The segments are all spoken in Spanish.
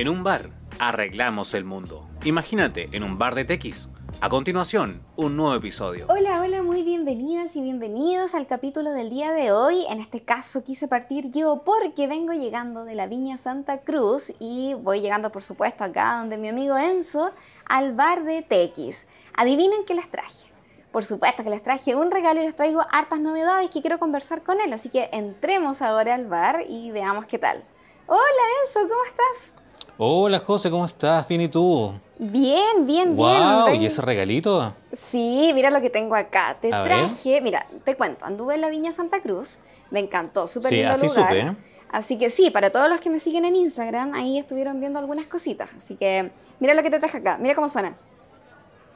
En un bar, arreglamos el mundo. Imagínate, en un bar de tequis. A continuación, un nuevo episodio. Hola, hola, muy bienvenidas y bienvenidos al capítulo del día de hoy. En este caso quise partir yo porque vengo llegando de la Viña Santa Cruz y voy llegando por supuesto acá donde mi amigo Enzo al bar de Tequis. Adivinen qué les traje. Por supuesto que les traje un regalo y les traigo hartas novedades que quiero conversar con él, así que entremos ahora al bar y veamos qué tal. Hola Enzo, ¿cómo estás? Hola José, ¿cómo estás? ¿Bien y tú? Bien, bien, wow, bien. ¿y ese regalito? Sí, mira lo que tengo acá. Te A ver. traje, mira, te cuento, anduve en la Viña Santa Cruz, me encantó, súper Sí, lindo así lugar. supe. Así que sí, para todos los que me siguen en Instagram, ahí estuvieron viendo algunas cositas. Así que mira lo que te traje acá, mira cómo suena.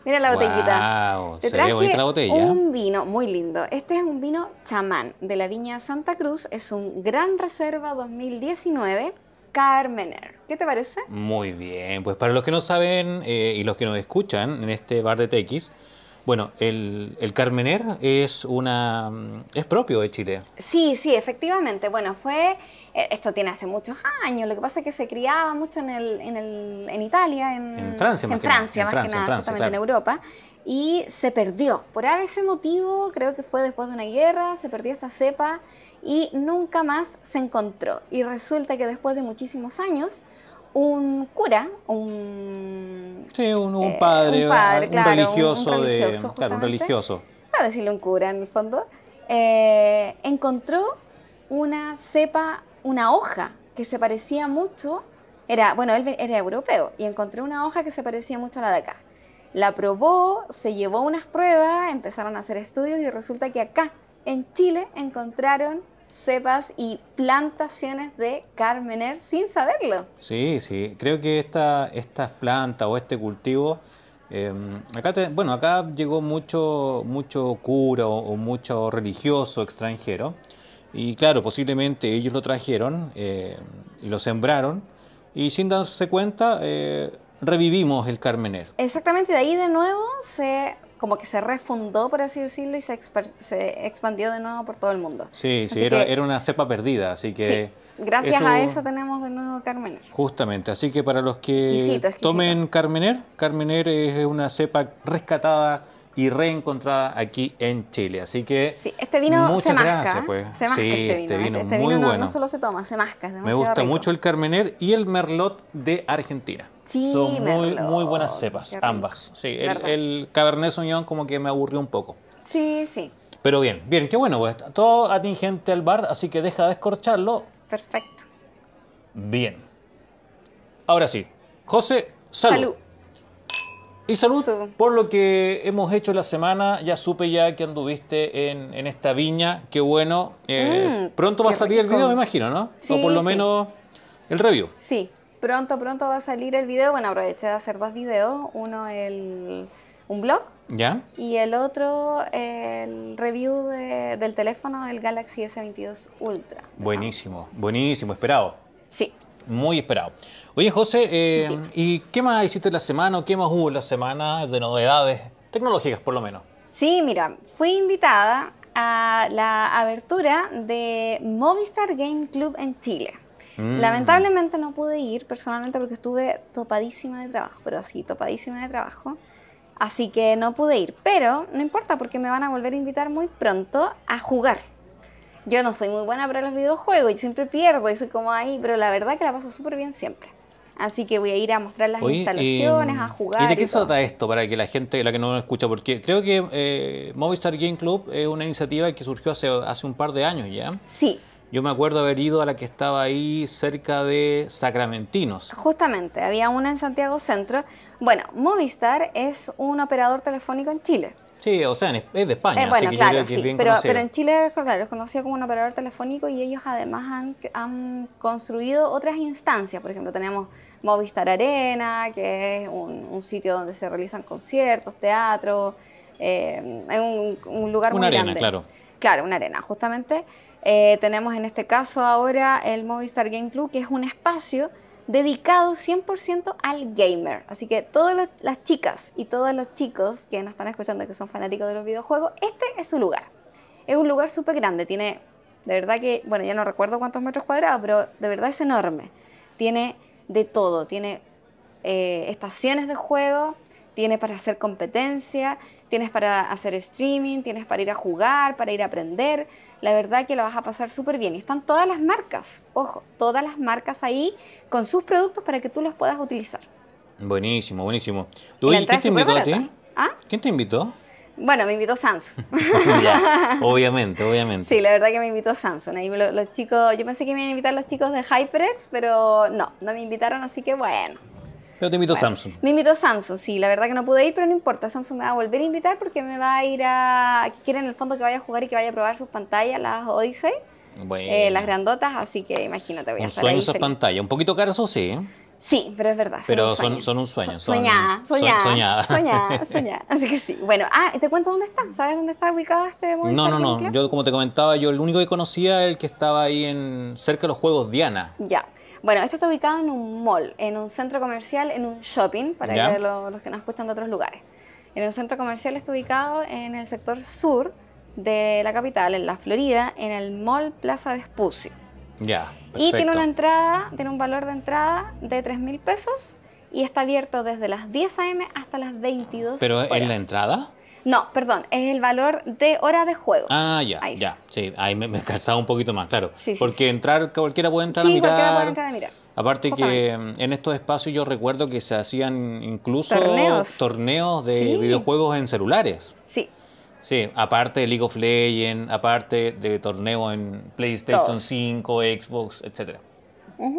Mira la botellita. Wow, Te traje bonita la botella. un vino muy lindo. Este es un vino chamán de la Viña Santa Cruz. Es un Gran Reserva 2019 Carmener. ¿Qué te parece? Muy bien, pues para los que no saben eh, y los que nos escuchan en este bar de Tequis, bueno, el, el Carmener es una mm, es propio de Chile. Sí, sí, efectivamente. Bueno, fue. eh, Esto tiene hace muchos años. Lo que pasa es que se criaba mucho en, el, en, el, en Italia, en, En Francia, más en que. Francia, En más que nada, Francia, justamente en. Europa. Y se perdió. Por ese motivo, creo que fue después de una guerra, se perdió esta cepa y nunca más se encontró. Y resulta que después de muchísimos años, un cura, un. Sí, un, un Eh, padre, un padre, un claro, un- un religioso, de, religioso, claro, un religioso. a decirle un cura en el fondo, eh, encontró una cepa, una hoja que se parecía mucho, era, bueno, él era europeo, y encontró una hoja que se parecía mucho a la de acá. La probó, se llevó unas pruebas, empezaron a hacer estudios y resulta que acá, en Chile, encontraron cepas y plantaciones de Carmener sin saberlo. Sí, sí. Creo que esta, estas plantas o este cultivo, eh, acá te- bueno, acá llegó mucho, mucho cura o, o mucho religioso extranjero. Y claro, posiblemente ellos lo trajeron eh, y lo sembraron. Y sin darse cuenta, eh, revivimos el Carmener. Exactamente, de ahí de nuevo se como que se refundó, por así decirlo, y se, se expandió de nuevo por todo el mundo. Sí, sí, era, que- era una cepa perdida, así que... Sí, gracias a eso tenemos de nuevo Carmener. Justamente, así que para los que Exquisito, exquisito. tomen Carmener, Carmener es una cepa rescatada y reencontrada aquí en Chile, así que Sí, este vino se masca. gracias, pues. Se masca Sí, este vino. este vino Este muy vino no, bueno. no solo se toma, se masca, es me gusta rico. mucho el Carmener y el Merlot de Argentina. Sí, Son muy, muy buenas cepas, ambas. Sí, el, el Cabernet Sauvignon como que me aburrió un poco. Sí, sí, Pero bien, bien, qué bueno, pues todo atingente al bar, así que deja de escorcharlo. perfecto. Bien. Ahora sí, José, salud. Salud. Y salud Su- por lo que hemos hecho la semana. Ya supe ya que anduviste en, en esta viña. Qué bueno. Eh, Mm, pronto va a salir el video, me imagino, ¿no? Sí, o por lo sí. menos el review. Sí, pronto, pronto va a salir el video. Bueno, aproveché de hacer dos videos. Uno, el, un blog, ¿Ya? y el otro, el review de- del teléfono del Galaxy S22 Ultra. Buenísimo, buenísimo, esperado. Sí. Muy esperado. Oye, José, eh. ¿y qué más hiciste la semana o qué más hubo la semana de novedades tecnológicas, por lo menos? Sí, mira, fui invitada a la abertura de Movistar Game Club en Chile. Mm. Lamentablemente no pude ir personalmente porque estuve topadísima de trabajo, pero así, topadísima de trabajo. Así que no pude ir, pero no importa porque me van a volver a invitar muy pronto a jugar. Yo no soy muy buena para los videojuegos y siempre pierdo y soy como ahí, pero la verdad que la paso súper bien siempre. Así que voy a ir a mostrar las Oye, instalaciones, eh, a jugar. ¿Y de qué se trata esto para que la gente, la que no lo escucha? Porque creo que eh, Movistar Game Club es una iniciativa que surgió hace, hace un par de años ya. Sí, Yo me acuerdo haber ido a la que estaba ahí cerca de Sacramentinos. Justamente, había una en Santiago Centro. Bueno, Movistar es un operador telefónico en Chile. Sí, o sea, es de España, Eh, bueno, así que claro, sí, bien pero, pero en Chile claro, es conocido como un operador telefónico y ellos además han, han construido otras instancias. Por ejemplo, tenemos Movistar Arena, que es un, un sitio donde se realizan conciertos, teatro, eh, es un, un lugar Una muy arena, grande. claro. Claro, una arena, justamente. Eh, tenemos en este caso ahora el Movistar Game Club, que es un espacio dedicado 100% al gamer. Así que todas las chicas y todos los chicos que nos están escuchando que son fanáticos de los videojuegos, este es su lugar. Es un lugar súper grande, tiene, de verdad que, bueno, ya no recuerdo cuántos metros cuadrados, pero de verdad es enorme. Tiene de todo. Tiene eh, estaciones de juego, tiene para hacer competencia, tienes para hacer streaming, tienes para ir a jugar, para ir a aprender. La verdad que lo vas a pasar súper bien. Y están todas las marcas, ojo, todas las marcas ahí con sus productos para que tú los puedas utilizar. Buenísimo, buenísimo. La ¿Quién te invitó a ti? barata. ¿Ah? ¿Quién te invitó? Bueno, me invitó Samsung. ya, obviamente, obviamente. Sí, la verdad que me invitó Samsung. Ahí lo- los, chicos, yo pensé que me iban a invitar los chicos de HyperX, pero no, no me invitaron, así que bueno. Pero te invitó Bueno, Samsung. Me invitó Samsung, sí, la verdad que no pude ir, pero no importa. Samsung me va a volver a invitar porque me va a ir a. Quiere en el fondo que vaya a jugar y que vaya a probar sus pantallas, las Odyssey, Bueno, eh, las grandotas, así que imagínate, voy a un estar sueño ahí esas pantallas. Un poquito caras, eso sí. ¿eh? Sí, pero es verdad. son Pero un son- son un sueño, son- soñada, son- soñada, soñada. soñada. Así que sí. Bueno, ah, te cuento dónde está. ¿Sabes dónde está ubicado este Movistar No, no, no. Club? Yo, como te comentaba, yo el único que conocía el que estaba ahí en cerca de los juegos Diana. Ya. Bueno, esto está ubicado en un mall, en un centro comercial, en un shopping, para que lo- los que nos escuchan de otros lugares. En un centro comercial está ubicado en el sector sur de la capital, en la Florida, en el Mall Plaza Vespucio. Ya. Y tiene una entrada, tiene un valor de entrada de 3 mil pesos y está abierto desde las 10 a.m. hasta las 22 Pero horas. en la entrada. No, perdón, es el valor de hora de juego. Ah, ya, Ahí sí. ya. Sí, ahí me, me calzaba un poquito más, claro. Sí, sí, Porque entrar, cualquiera puede entrar sí, a mirar. cualquiera puede entrar a mirar. Aparte Justamente. que mm, en estos espacios yo recuerdo que se hacían incluso Torneos. torneos de Sí. videojuegos en celulares. Sí, Sí, aparte de League of Legends, aparte de torneos en PlayStation Todos. 5, Xbox, etcétera. Mm,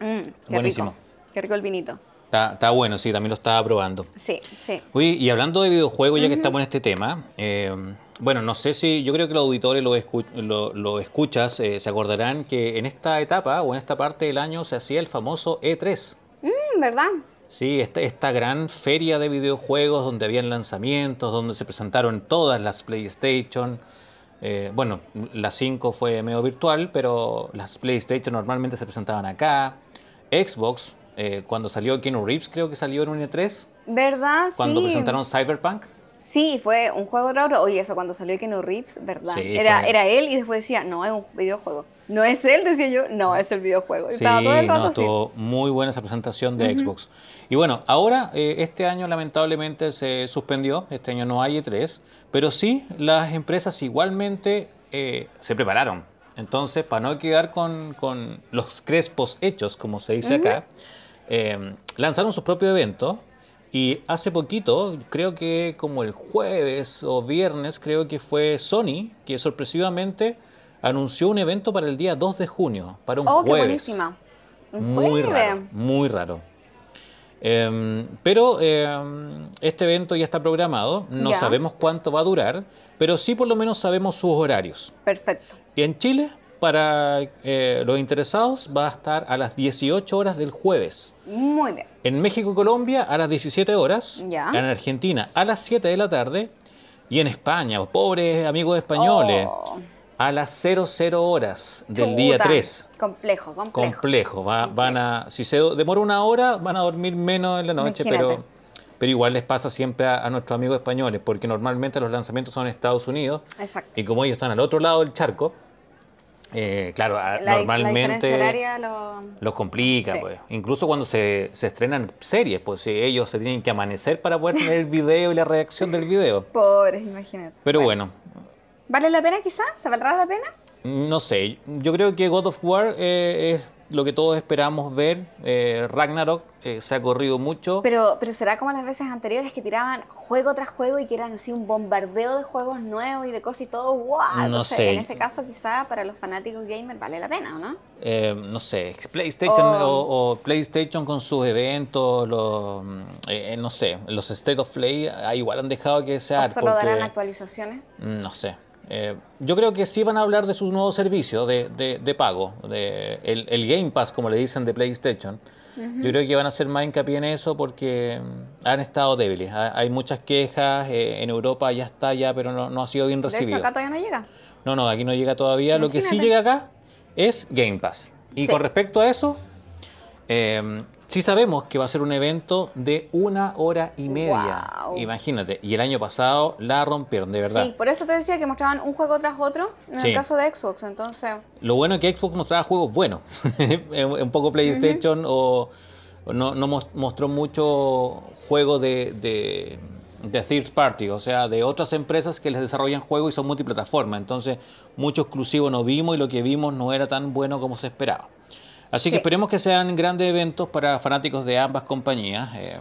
qué Buenísimo. rico. Qué rico el vinito. Está, está bueno, sí, también lo estaba probando. Sí, sí. Oye, y hablando de videojuegos, ya que estamos en este tema, eh, bueno, no sé si, yo creo que los auditores lo, escu- lo- lo escuchas, eh, se acordarán que en esta etapa o en esta parte del año se hacía el famoso E3. Mm, ¿Verdad? Sí, esta, esta gran feria de videojuegos donde habían lanzamientos, donde se presentaron todas las PlayStation. Eh, bueno, la 5 fue medio virtual, pero las PlayStation normalmente se presentaban acá. Xbox, eh, cuando salió Keanu Reeves, creo que salió en un E3, ¿Verdad? cuando sí. presentaron Cyberpunk. Sí, fue un juego raro. Oye, eso cuando salió Keanu Reeves, ¿verdad? Sí, era, fue- era él y después decía, no, es un videojuego. No es él, decía yo, no, es el videojuego. Y Sí, Estaba todo el rato no, estuvo muy buena esa presentación de Xbox. Y bueno, ahora eh, este año lamentablemente se suspendió, este año no hay E3, pero sí las empresas igualmente eh, se prepararon. Entonces, para no quedar con, con los crespos hechos, como se dice acá, eh, lanzaron sus propios eventos. Y hace poquito, creo que como el jueves o viernes, creo que fue Sony, que sorpresivamente anunció un evento para el día 2 de junio, para un Oh, qué jueves. buenísima. Un Muy jueves. raro, muy raro. Em, pero em, este evento ya está programado, no sabemos cuánto va a durar, pero sí por lo menos sabemos sus horarios. Perfecto. Y en Chile, para eh, los interesados, va a estar a las 18 horas del jueves. Muy bien. En México y Colombia a las 17 horas. Ya. En Argentina a las 7 de la tarde. Y en España, pobres amigos españoles, Oh, a las 00 horas del día chuta. 3. Complejo, complejo. Complejo. va- van a, si se demora una hora, van a dormir menos en la noche, pero, pero igual les pasa siempre a, a nuestros amigos españoles, porque normalmente los lanzamientos son en Estados Unidos Exacto. y como ellos están al otro lado del charco, eh, claro, La, la normalmente horaria lo... los complica, Sí. pues. Incluso cuando se, se estrenan series, pues si ellos se tienen que amanecer para poder tener el video y la reacción del video. Pobres, imagínate. Pero bueno, ¿Vale la pena quizás? ¿Se valdrá la pena? no sé, yo creo que God of War eh, es lo que todos esperamos ver. Eh, Ragnarok eh, se ha corrido mucho. Pero, pero será como las veces anteriores que tiraban juego tras juego y que eran así un bombardeo de juegos nuevos y de cosas y todo. ¡Wow! No Entonces, sé. en ese caso, quizá para los fanáticos gamers vale la pena, ¿o no? Eh, no sé, PlayStation o, o PlayStation con sus eventos, los, mm, eh, no sé, los State of Play ah, igual han dejado que ¿O desear. solo darán porque- actualizaciones? Mm, No sé. Eh, yo creo que sí van a hablar de su nuevo servicio de, de- de pago, de el, el Game Pass, como le dicen de PlayStation. Yo creo que van a hacer más hincapié en eso porque mm, han estado débiles. Ha- Hay muchas quejas, eh, en Europa ya está ya, pero no, no ha sido bien De hecho, recibido. acá todavía no llega. No, no, aquí no llega todavía. Lo que sí llega acá es Game Pass. Y Sí. con respecto a eso, eh, Sí sabemos que va a ser un evento de una hora y media. Imagínate. Y el año pasado la rompieron, de verdad. Sí, por eso te decía que mostraban un juego tras otro en Sí. el caso de Xbox. Entonces, Lo bueno es que Xbox mostraba juegos buenos. un poco PlayStation o o no, no mos- mostró mucho juegos de, de, de third party, o sea, de otras empresas que les desarrollan juegos y son multiplataforma. Entonces, mucho exclusivo no vimos y lo que vimos no era tan bueno como se esperaba. Así Sí. que esperemos que sean grandes eventos para fanáticos de ambas compañías. Eh,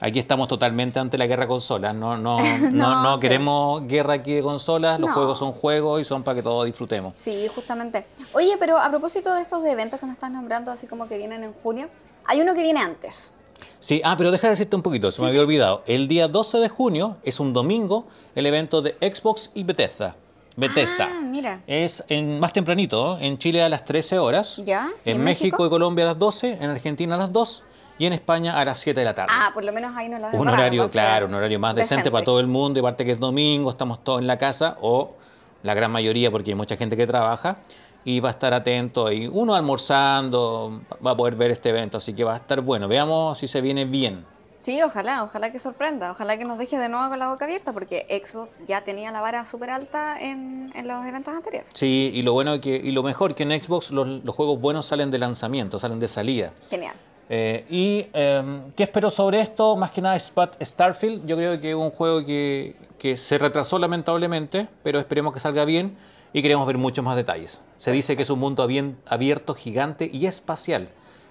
aquí estamos totalmente ante la guerra consolas. No, no, no, No, no sí. queremos guerra aquí de consolas. Los No. juegos son juegos y son para que todos disfrutemos. sí, justamente. Oye, pero a propósito de estos eventos que me estás nombrando, así como que vienen en junio, hay uno que viene antes. Sí, ah, pero deja de decirte un poquito, se Sí, me había sí. olvidado. El día 12 de junio es un domingo el evento de Xbox y Bethesda. Bethesda. Ah, mira. Es en, más tempranito, en Chile a las 13 horas, Ya, ¿y en, en México? México? y Colombia a las 12, en Argentina a las 2 y en España a las 7 de la tarde. Ah, por lo menos ahí no lo un horario, claro, un horario más decente, decente. para todo el mundo, y aparte que es domingo, estamos todos en la casa, o la gran mayoría, porque hay mucha gente que trabaja, y va a estar atento ahí, uno almorzando, va a poder ver este evento, así que va a estar bueno. Veamos si se viene bien. Sí, ojalá, ojalá que sorprenda, ojalá que nos deje de nuevo con la boca abierta, porque Xbox ya tenía la vara súper alta en, en los eventos anteriores. Sí, y lo bueno que, y lo mejor que en Xbox los, los juegos buenos salen de lanzamiento, salen de salida. Genial. Eh, y em, qué espero sobre esto, más que nada Starfield. Yo creo que es un juego que, que se retrasó lamentablemente, pero esperemos que salga bien y queremos ver muchos más detalles. Se dice que es un mundo abierto, gigante y espacial.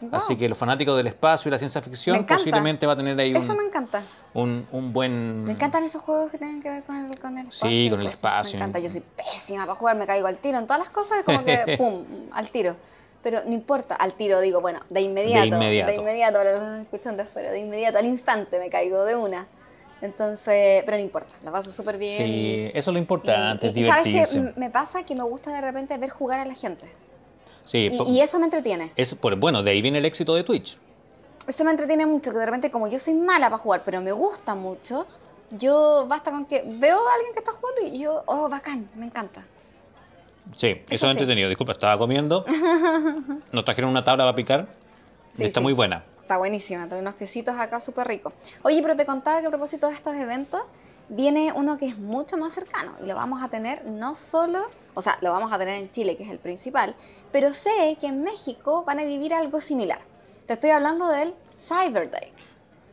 Wow. Así que los fanáticos del espacio y la ciencia ficción posiblemente va a tener ahí Eso me un, encanta. un, un buen... Me encantan esos juegos que tienen que ver con el, con el Sí, espacio. y con el cosas. espacio. Me encanta, yo soy pésima para jugar, me caigo al tiro. En todas las cosas es como que, pum, al tiro. Pero no importa, al tiro digo, bueno, de inmediato. inmediato. De inmediato, ahora los escuchantes, pero de inmediato, al instante me caigo de una. Entonces, pero no importa, la paso súper bien. Sí, y- eso es lo importante, y- es y sabes divertirse. que me pasa que me gusta de repente ver jugar a la gente. Sí, Y, y eso me entretiene. es por, bueno, de ahí viene el éxito de Twitch. Eso me entretiene mucho, que de repente como yo soy mala para jugar, pero me gusta mucho, yo basta con que veo a alguien que está jugando y yo, oh, bacán, me encanta. Sí, Eso eso es sí. entretenido. Disculpa, estaba comiendo. Nos trajeron una tabla para picar. Sí, está sí. muy buena. Está buenísima, tengo unos quesitos acá súper ricos. Oye, pero te contaba que a propósito de estos eventos, viene uno que es mucho más cercano y lo vamos a tener no solo, o sea, lo vamos a tener en Chile, que es el principal, pero sé que en México van a vivir algo similar. Te estoy hablando del Cyber Day.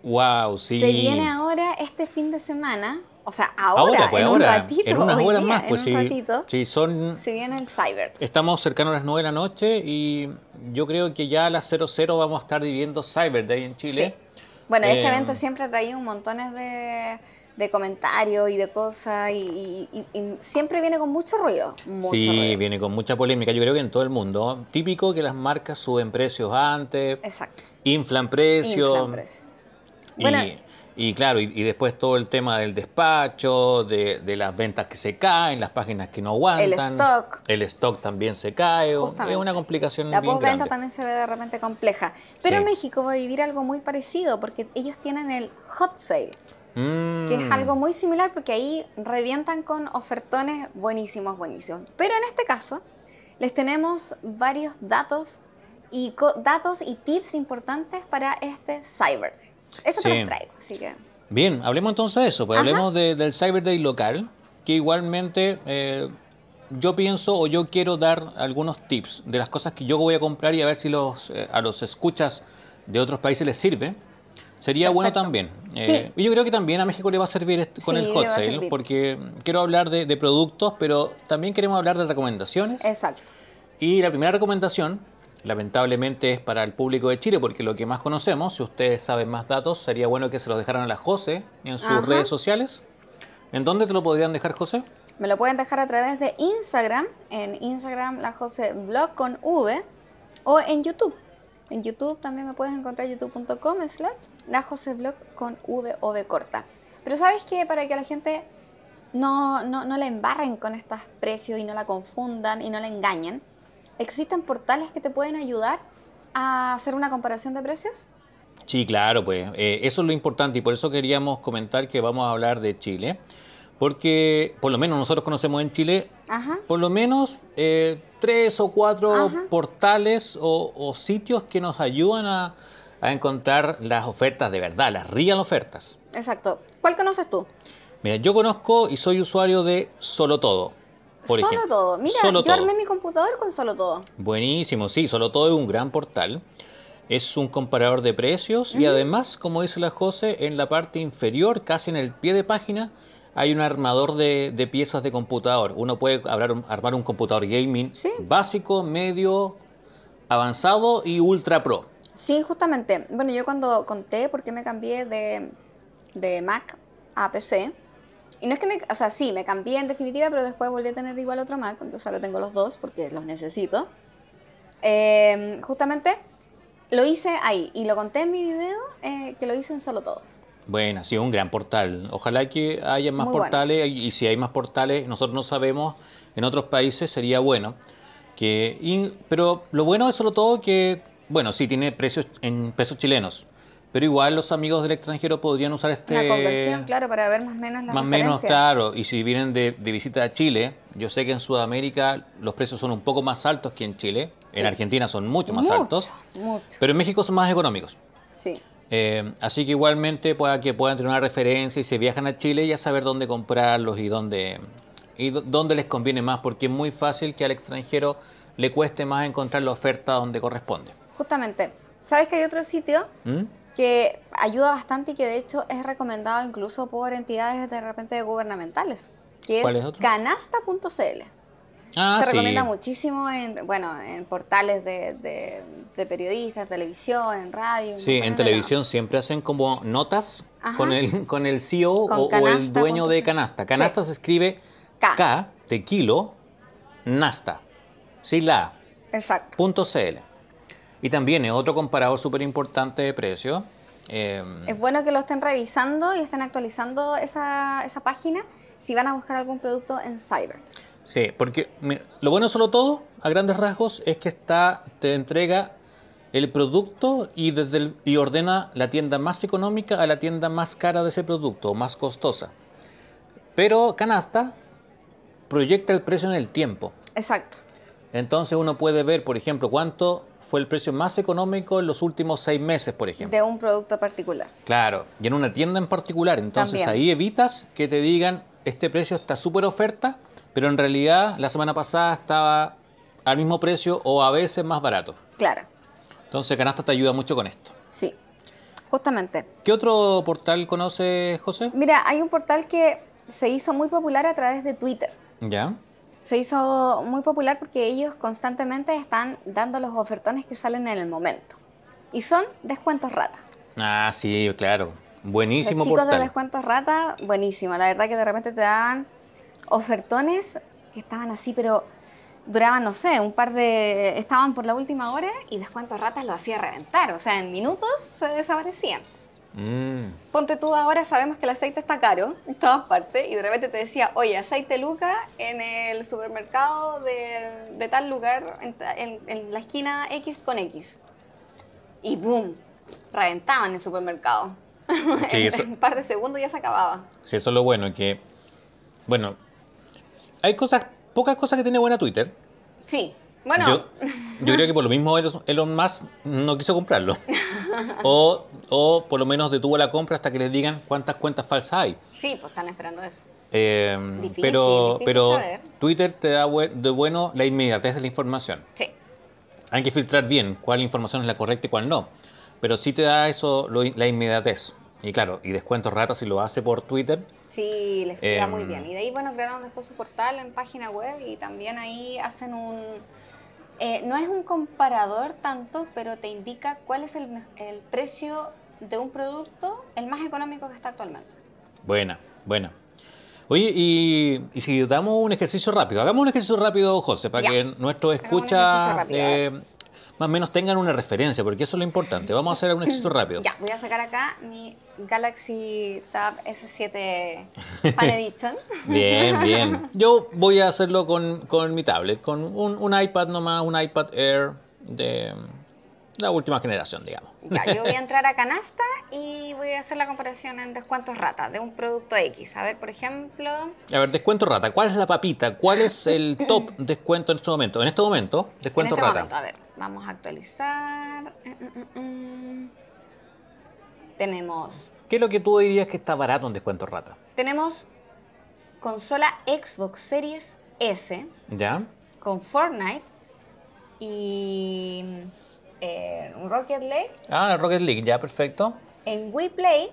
Wow, sí. Se viene ahora este fin de semana, o sea, ahora, pues en ahora. un ratito, en unas hoy horas día, más, pues en sí. ratito, Sí, son. se viene el Cyber. Estamos cercanos a las 9 de la noche y yo creo que ya a las 00 vamos a estar viviendo Cyber Day en Chile. Sí. Bueno, este Eh, evento siempre ha traído un montones de, de comentarios y de cosas y, y- y- y siempre viene con mucho ruido. Mucho Sí, ruido. viene con mucha polémica, yo creo que en todo el mundo. Típico que las marcas suben precios antes, Exacto. inflan precios. Inflan precio. Y, Bueno, y claro, y, y después todo el tema del despacho, de, de las ventas que se caen, las páginas que no aguantan. El stock. El stock también se cae. Justamente. Es una complicación la postventa también se ve de repente compleja. Pero Sí. México va a vivir algo muy parecido porque ellos tienen el hot sale. Mm. que es algo muy similar porque ahí revientan con ofertones buenísimos, buenísimos. Pero en este caso, les tenemos varios datos y, datos y tips importantes para este Cyber Day. Eso te Sí. los traigo, así que... Bien, hablemos entonces de eso, pues Ajá. hablemos de- del Cyber Day local, que igualmente eh, yo pienso o yo quiero dar algunos tips de las cosas que yo voy a comprar y a ver si los, eh, a los escuchas de otros países les sirve. Sería bueno también. Sí. Eh, y yo creo que también a México le va a servir con Sí, el hot sale, porque quiero hablar de, de productos, pero también queremos hablar de recomendaciones. Exacto. Y la primera recomendación, lamentablemente, es para el público de Chile, porque lo que más conocemos, si ustedes saben más datos, sería bueno que se los dejaran a la José en sus Ajá. redes sociales. ¿En dónde te lo podrían dejar, José? Me lo pueden dejar a través de Instagram, en Instagram la Jose Blog con V, o en YouTube. En YouTube también me puedes encontrar youtube.com slash la con V o V corta. Pero sabes que para que la gente no, no, no la embarren con estos precios y no la confundan y no la engañen, existen portales que te pueden ayudar a hacer una comparación de precios. Sí, claro, pues eh, eso es lo importante y por eso queríamos comentar que vamos a hablar de Chile, porque por lo menos nosotros conocemos en Chile Ajá. por lo menos eh, tres o cuatro Ajá. portales o, o sitios que nos ayudan a, a encontrar las ofertas de verdad, las real ofertas. Exacto. ¿Cuál conoces tú? Mira, yo conozco y soy usuario de Solo Todo. Por solo ejemplo. todo. Mira, Solo yo Todo. armé mi computador con solo todo. Buenísimo, sí, Solo Todo es un gran portal. Es un comparador de precios y además, como dice la José, en la parte inferior, casi en el pie de página, hay un armador de, de piezas de computador. Uno puede armar un, armar un computador gaming Sí. básico, medio, avanzado y ultra pro. Sí, justamente. Bueno, yo cuando conté por qué me cambié de, de Mac a PC, y no es que me, o sea, sí, me cambié en definitiva, pero después volví a tener igual otro Mac, entonces ahora tengo los dos porque los necesito. Eh, justamente lo hice ahí y lo conté en mi video eh, que lo hice en solo todo. Bueno, sí, un gran portal. Ojalá que haya más Muy bueno. portales y si hay más portales, nosotros no sabemos, en otros países sería bueno. Que, y- pero lo bueno es solo todo que, bueno, sí tiene precios en pesos chilenos, pero igual los amigos del extranjero podrían usar este... Una conversión, claro, para ver más o menos la Más o menos, claro. Y si vienen de, de visita a Chile, yo sé que en Sudamérica los precios son un poco más altos que en Chile. En. Argentina son mucho más Mucho, altos. mucho. Pero en México son más económicos. Sí. Eh, así que igualmente pueda que puedan tener una referencia y si viajan a Chile ya saber dónde comprarlos y dónde, y dó- dónde les conviene más, porque es muy fácil que al extranjero le cueste más encontrar la oferta donde corresponde. Justamente. ¿Sabes que hay otro sitio ¿Mm? que ayuda bastante y que de hecho es recomendado incluso por entidades de repente gubernamentales, que ¿Cuál es es otro? canasta.cl. Ah, Se sí. recomienda muchísimo en, bueno, en portales de, de- de periodistas, televisión, en radio. Sí, en televisión siempre hacen como notas Ajá. con el, con el CEO Con o, o el dueño de. Canasta. Sí. Canasta se escribe K. K de kilo, Nasta, sí, la. Exacto. punto .cl. Y también es otro comparador súper importante de precio. Eh, Es bueno que lo estén revisando y estén actualizando esa, esa página si van a buscar algún producto en Cyber. Sí, porque mira, lo bueno solo todo, a grandes rasgos, es que está, te entrega el producto y, desde el- y ordena la tienda más económica a la tienda más cara de ese producto, o más costosa. Pero Canasta proyecta el precio en el tiempo. Exacto. Entonces uno puede ver, por ejemplo, cuánto fue el precio más económico en los últimos seis meses, por ejemplo. De un producto particular. Claro, y en una tienda en particular. Entonces También. ahí evitas que te digan, este precio está súper oferta, pero en realidad la semana pasada estaba al mismo precio o a veces más barato. Claro. Entonces Canasta te ayuda mucho con esto. Sí. Justamente. ¿Qué otro portal conoces, José? Mira, hay un portal que se hizo muy popular a través de Twitter. Ya. Se hizo muy popular porque ellos constantemente están dando los ofertones que salen en el momento. Y son descuentos rata. Ah, sí, claro. Buenísimo Los chicos de descuentos rata, buenísimo. La verdad que de repente te daban ofertones que estaban así, pero duraban, no sé, un par de... Estaban por la última hora y descuentos ratas lo hacía reventar. O sea, en minutos se desaparecían. Mm, Ponte tú ahora, sabemos que el aceite está caro en todas partes y de repente te decía, oye, aceite Luca en el supermercado de, de tal lugar, en, ta- en- en la esquina X con X. Y boom, reventaban el supermercado. Sí, en, eso- en un par de segundos ya se acababa. sí, eso es lo bueno, que... Bueno, hay cosas, pocas cosas que tiene buena Twitter. Sí, bueno, Yo, yo creo que por lo mismo Elon- Musk no quiso comprarlo. O, o por lo menos detuvo la compra hasta que les digan cuántas cuentas falsas hay. sí, pues están esperando eso. Eh, Difícil, pero difícil pero saber. Twitter te da de bueno la inmediatez de la información. Sí, Hay que filtrar bien cuál información es la correcta y cuál no. Pero sí te da eso, lo- la inmediatez. Y claro, y descuentos ratas si lo hace por Twitter. Sí, les queda muy Em, bien. Y de ahí, bueno, crearon después su portal en página web y también ahí hacen un... eh, no es un comparador tanto, pero te indica cuál es el, el precio de un producto, el más económico que está actualmente. Buena, buena. Oye, y, y si damos un ejercicio rápido, hagamos un ejercicio rápido, José, para Ya. que nuestros escuchas eh, más o menos tengan una referencia, porque eso es lo importante. Vamos a hacer un ejercicio rápido. Ya, voy a sacar acá mi Galaxy Tab S7 Fan Edition. Bien, bien. Yo voy a hacerlo con, con mi tablet, con un, un iPad nomás, un iPad Air de la última generación, digamos. Ya, yo voy a entrar a canasta y voy a hacer la comparación en descuentos rata de un producto X. A ver, por ejemplo, A ver, descuento rata. ¿Cuál es la papita? ¿Cuál es el top descuento en este momento? En este momento, descuento en este rata. momento, a ver, vamos a actualizar. Mm, mm, mm. Tenemos, ¿Qué es lo que tú dirías que está barato en descuento rata? tenemos consola Xbox Series S ¿Ya? con Fortnite y eh, Rocket League Ah, Rocket League, ya, perfecto. en Wii Play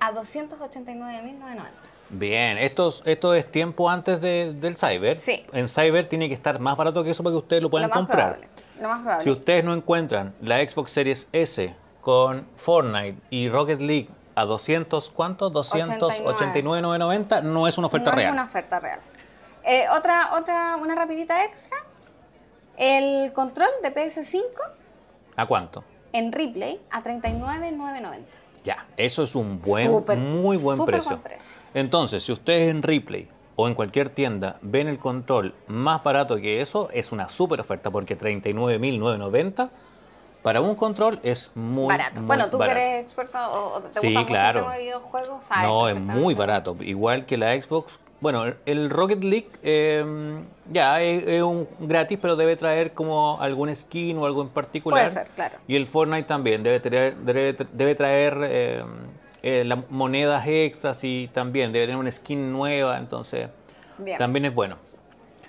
a 289.990. Bien, esto, es- esto es tiempo antes de- del Cyber. Sí. En Cyber tiene que estar más barato que eso para que ustedes lo puedan Lo más comprar. probable. Lo más probable. Si ustedes no encuentran la Xbox Series S con Fortnite y Rocket League a 200, ¿cuánto? 289,990, no es una oferta no real. es una oferta real. Eh, otra, otra, una rapidita extra. El control de PS5 ¿A cuánto? en replay a 39.990. Ya, eso es un buen, muy buen precio. buen precio. Entonces, si ustedes en Replay o en cualquier tienda ven el control más barato que eso, es una súper oferta porque 39.990 para un control es muy barato. muy bueno, tú barato. que eres experto o, te Sí, gusta claro. mucho el tema de videojuegos, sabes No, es muy barato. Igual que la Xbox. Bueno, el- el Rocket League eh, ya es, es un gratis, pero debe traer como algún skin o algo en particular. Puede ser, claro. Y el Fortnite también debe traer, debe, debe traer eh, eh, las monedas extras y también debe tener una skin nueva, entonces Bien. también es bueno.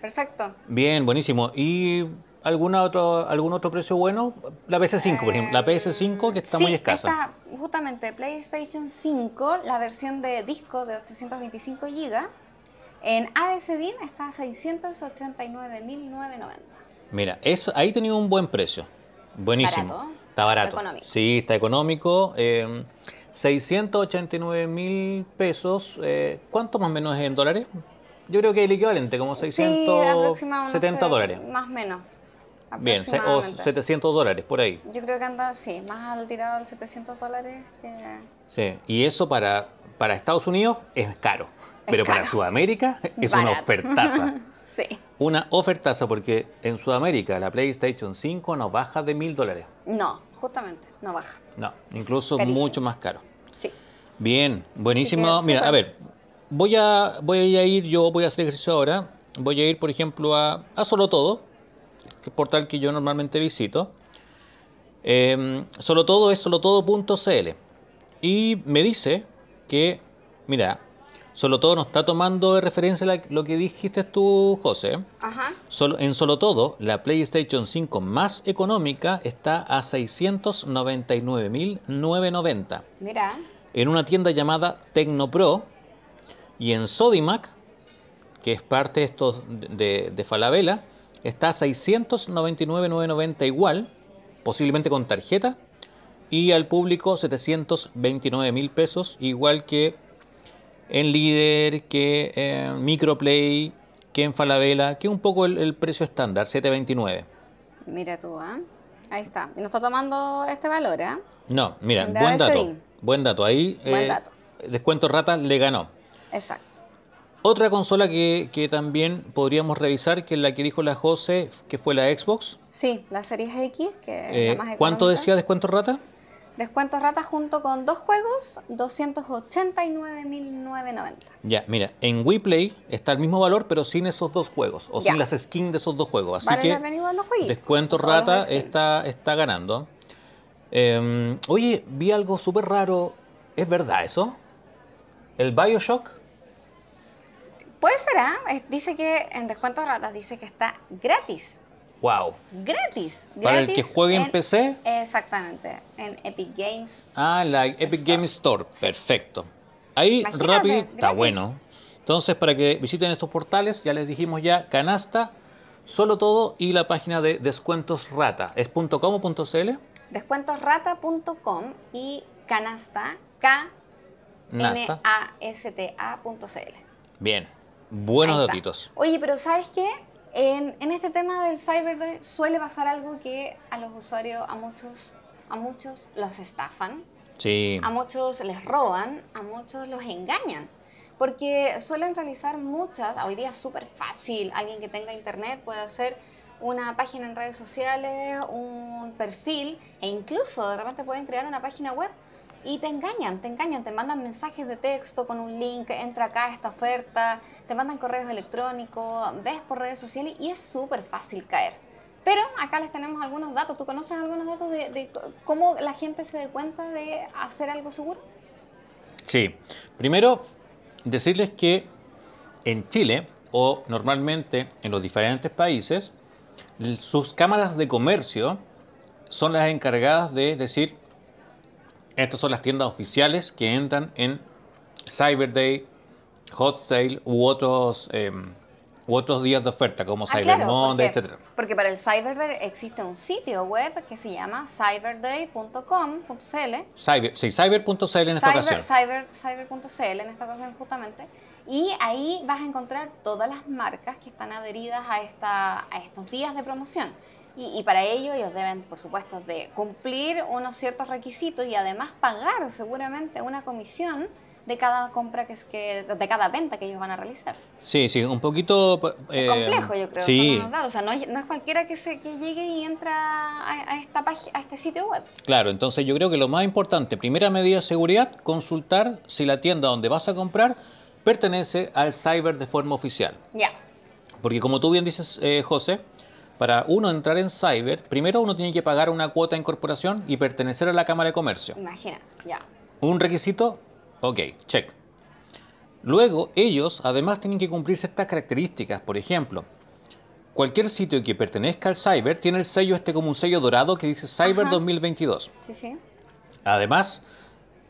Perfecto. Bien, buenísimo. ¿Y alguna otro, algún otro precio bueno? La PS5, por ejemplo. La PS5 que está Sí, muy escasa. Esta, justamente PlayStation 5, la versión de disco de 825 GB, en ABCDIN está a 689.990. Mira, eso, ahí tenía un buen precio. Buenísimo. Barato. Está barato. Está económico. Sí, está económico. Eh, 689 mil pesos. eh, ¿Cuánto más o menos es en dólares? Yo creo que el equivalente, como Sí, aproximadamente, 670 no sé, dólares. Más o menos. Bien, o aproximadamente. 700 dólares, por ahí. Yo creo que anda, sí, más al tirado al 700 dólares que... Sí. Y eso para, para Estados Unidos es caro. Pero para. Sudamérica es una ofertaza. Sí. Una ofertaza porque en Sudamérica la PlayStation 5 no baja de mil dólares. No, justamente, no baja. No, incluso carísimo. mucho más caro. Sí. Bien, buenísimo. Mira, a ver, voy a, voy a ir, yo voy a hacer ejercicio ahora. Voy a ir, por ejemplo, a, a Solo Todo, que es portal que yo normalmente visito. Eh, solo Todo es solotodo.cl. Y me dice que, mira, Solo Todo nos está tomando de referencia la- lo que dijiste tú, José. Ajá. Solo, en solo todo, la PlayStation 5 más económica está a 699.990 Mira, en una tienda llamada Tecnopro y en Sodimac, que es parte de estos de, de Falabella, está a 699.990 igual, posiblemente con tarjeta, y al público 729 mil pesos, igual que en Líder, que en Microplay, que en Falabella, que un poco el, el precio estándar, 729. mira tú, ¿ah? Ahí está. Y nos está tomando este valor, ¿ah? No, mira, De buen dato. Buen dato. Ahí Buen eh, dato. Descuento Rata le ganó. Exacto. Otra consola que, que también podríamos revisar, que es la que dijo la José, que fue la Xbox. Sí, la Series X, que es Eh, la más ¿Cuánto económica. decía descuento Rata? Descuento rata junto con dos juegos, 289.990. Ya, mira, en WePlay está el mismo valor, pero sin esos dos juegos, o Ya. sin las skins de esos dos juegos. Así Vale que los descuento Rata está, está ganando. Eh, oye, vi algo súper raro. ¿Es verdad eso? ¿El Bioshock? Puede ser, ¿ah? Dice que en descuento ratas dice que está gratis. ¡Wow! Gratis. Para el que juegue en PC. Exactamente. En Epic Games. Ah, la Epic Store. Game Store. Perfecto. Ahí Imagínate, rápido, está bueno. Entonces, para que visiten estos portales, ya les dijimos ya, Canasta, Solo Todo y la página de Descuentos Rata. ¿Es .com o .cl? Descuentosrata.com y canasta, K. N A S T A.cl. Bien. Buenos datitos. Oye, pero ¿sabes qué? En, en este tema del Cyber suele pasar algo que a los usuarios, a muchos, a muchos los estafan, Sí. a muchos les roban, a muchos los engañan. Porque suelen realizar muchas, hoy día es súper fácil, alguien que tenga internet puede hacer una página en redes sociales, un perfil e incluso de repente pueden crear una página web y te engañan, te engañan, te mandan mensajes de texto con un link, entra acá esta oferta, te mandan correos electrónicos, ves por redes sociales y es súper fácil caer. Pero acá les tenemos algunos datos. ¿Tú conoces algunos datos de, de cómo la gente se dé cuenta de hacer algo seguro? Sí. Primero, decirles que en Chile o normalmente en los diferentes países, sus cámaras de comercio son las encargadas de decir, estas son las tiendas oficiales que entran en Cyber Day, Hot Sale u otros, em, u otros días de oferta como Ah, Cyber claro, Monday, porque, etc. Porque para el Cyber Day existe un sitio web que se llama cyberday.com.cl. Cyber, sí, cyber.cl en esta Cyber, ocasión. cyber, cyber.cl en esta ocasión justamente. Y ahí vas a encontrar todas las marcas que están adheridas a, esta, a estos días de promoción. Y, y para ello ellos deben, por supuesto, de cumplir unos ciertos requisitos y además pagar seguramente una comisión de cada compra que es que de cada venta que ellos van a realizar. Sí, sí, un poquito... Es eh, complejo, yo creo. Sí, son datos. O sea, no es, no es cualquiera que, se, que llegue y entra a, a esta página, a este sitio web. Claro, entonces yo creo que lo más importante, primera medida de seguridad, consultar si la tienda donde vas a comprar pertenece al cyber de forma oficial. Ya. Porque como tú bien dices, eh, José, para uno entrar en cyber, primero uno tiene que pagar una cuota de incorporación y pertenecer a la Cámara de Comercio. Imagina, ya. Un requisito, ok, check. Luego, ellos además tienen que cumplir ciertas características. Por ejemplo, cualquier sitio que pertenezca al cyber tiene el sello este como un sello dorado que dice Cyber Ajá. 2022. Sí, sí. Además,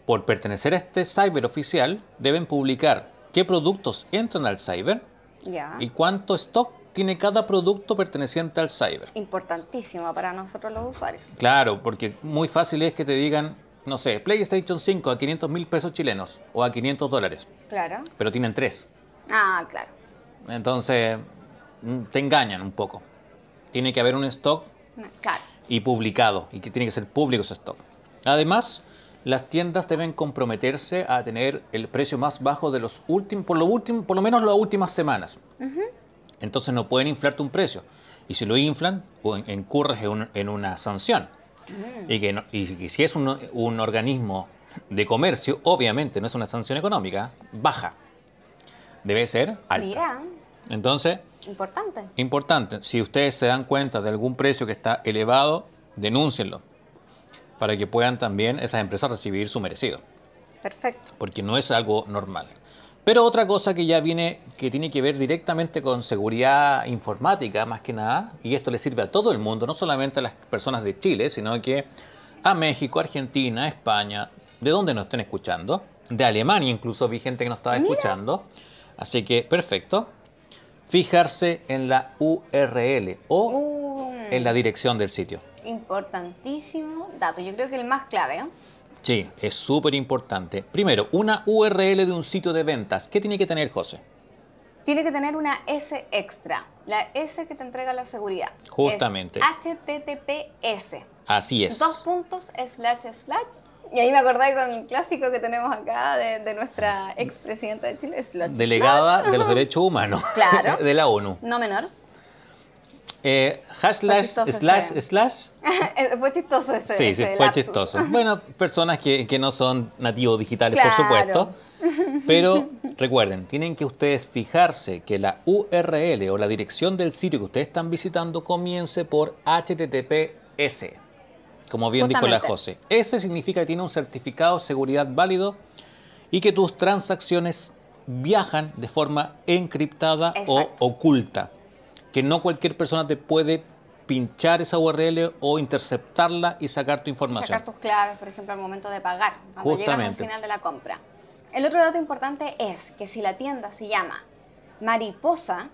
por pertenecer a este cyber oficial, deben publicar qué productos entran al cyber Ya. y cuánto stock tiene cada producto perteneciente al cyber. Importantísimo para nosotros los usuarios. Claro, porque muy fácil es que te digan, no sé, PlayStation 5 a 500 mil pesos chilenos o a 500 dólares, Claro. pero tienen tres. Ah, claro. Entonces, mm, te engañan un poco. Tiene que haber un stock Claro. y publicado, y que tiene que ser público ese stock. Además, las tiendas deben comprometerse a tener el precio más bajo de los últimos, por lo último, por lo menos las últimas semanas. Entonces no pueden inflarte un precio. Y si lo inflan, incurres en, un- en una sanción. Y, que no- y si- y si es un, un organismo de comercio, obviamente no es una sanción económica, baja. Debe ser alta. Mira, Entonces, importante. Importante, si ustedes se dan cuenta de algún precio que está elevado, denúncienlo para que puedan también esas empresas recibir su merecido, Perfecto. porque no es algo normal. Pero otra cosa que ya viene, que tiene que ver directamente con seguridad informática, más que nada, y esto le sirve a todo el mundo, no solamente a las personas de Chile, sino que a México, Argentina, España, de donde nos estén escuchando, de Alemania incluso vi gente que nos estaba escuchando, así que perfecto. Fijarse en la URL o Uh, en la dirección del sitio. importantísimo dato. Yo creo que el más clave. ¿eh? Sí, es súper importante. Primero, una URL de un sitio de ventas. ¿Qué tiene que tener, José? Tiene que tener una S extra. La S que te entrega la seguridad. Justamente. Es HTTPS. Así es. Dos puntos slash slash. Y ahí me acordé con el clásico que tenemos acá de, de nuestra expresidenta de Chile, slash Delegada slash. de los derechos humanos Claro. de la ONU. No menor. Eh, slash ese. slash. Eh, fue chistoso ese. Sí, sí, ese fue lapsus. chistoso. Bueno, personas que, que no son nativos digitales, por supuesto. Pero recuerden, tienen que ustedes fijarse que la URL o la dirección del sitio que ustedes están visitando comience por HTTPS. Como bien dijo la. José. S significa que tiene un certificado de seguridad válido y que tus transacciones viajan de forma encriptada o oculta. Que no cualquier persona te puede pinchar esa URL o interceptarla y sacar tu información. Sacar tus claves, por ejemplo, al momento de pagar, cuando llegas al Justamente. final de la compra. El otro dato importante es que si la tienda se llama Mariposa,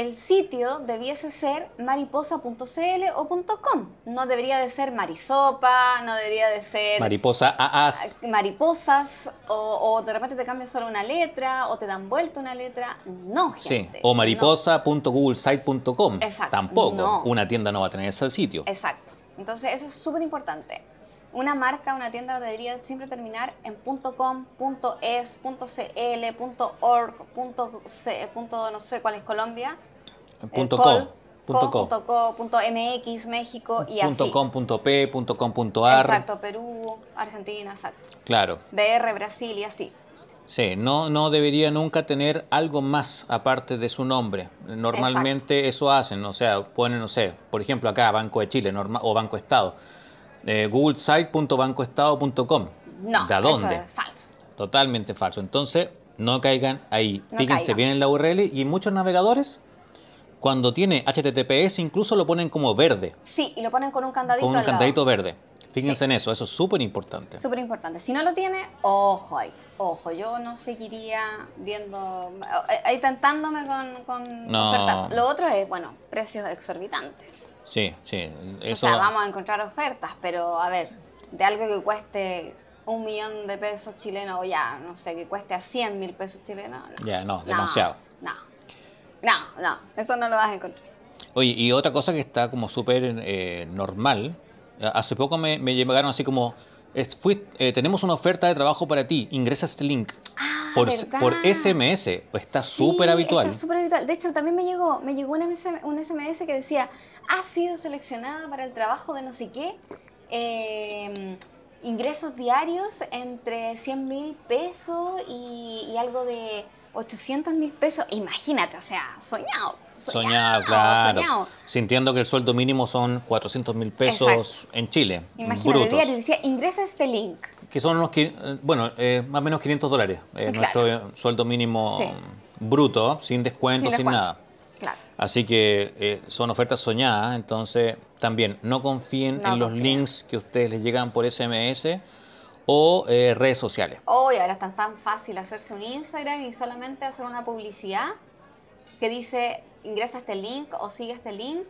el sitio debiese ser mariposa.cl o .com. No debería de ser Marisopa, no debería de ser Mariposa AAS. mariposas o, o de repente te cambian solo una letra o te dan vuelta una letra. No, Sí, gente. o no. mariposa.googlesite.com. Exacto, Tampoco. no. Una tienda no va a tener ese sitio. Exacto. Entonces eso es súper importante. Una marca, una tienda debería siempre terminar en .com, .es, .cl, .org, .c, no sé cuál es Colombia. eh, Punto col, com, punto co, co. punto co, punto MX, México y así. Punto com, p, punto com, punto ar. Exacto, Perú, Argentina, exacto. Claro. BR, Brasil y así. Sí, no, no debería nunca tener algo más aparte de su nombre. Normalmente eso hacen, o sea, ponen, no sé, por ejemplo acá Banco de Chile o Banco Estado, eh, googlesite.bancoestado.com. No, ¿de dónde? Eso es falso. Totalmente falso. Entonces, no caigan ahí. Fíjense bien en la URL y muchos navegadores cuando tiene HTTPS incluso lo ponen como verde. Sí, y lo ponen con un candadito. Con un candadito verde. Fíjense en eso, eso es súper importante. Súper importante. Si no lo tiene, ojo ahí, ojo. Yo no seguiría viendo, eh, ahí tentándome con, con ofertas. Lo otro es, bueno, precios exorbitantes. Sí, sí. Eso... O sea, vamos a encontrar ofertas, pero a ver, de algo que cueste un millón de pesos chilenos o ya, no sé, que cueste a 100 mil pesos chilenos. Ya, no, demasiado. No, no, no, eso no lo vas a encontrar. Oye, y otra cosa que está como súper eh, normal, hace poco me, me, llegaron así como, eh, tenemos una oferta de trabajo para ti, ingresa este link. Ah, por, por SMS, está súper habitual. Está súper habitual. De hecho, también me llegó, me llegó un SMS que decía, ha sido seleccionada para el trabajo de no sé qué. Eh, ingresos diarios entre 100 mil pesos y, algo de 800 mil pesos. Imagínate, o sea, soñado. Soñado, claro. Sintiendo que el sueldo mínimo son 400 mil pesos en Chile. Imagínate, diario decía, ingresa este link. Que son unos, eh, bueno, eh, más o menos 500 dólares. Nuestro sueldo mínimo bruto, sin descuento, sin, nada. Así que son ofertas soñadas, entonces también no confíen en los links que ustedes les llegan por SMS o eh, redes sociales. Hoy ahora está tan fácil hacerse un Instagram y solamente hacer una publicidad que dice ingresa este link o sigue este link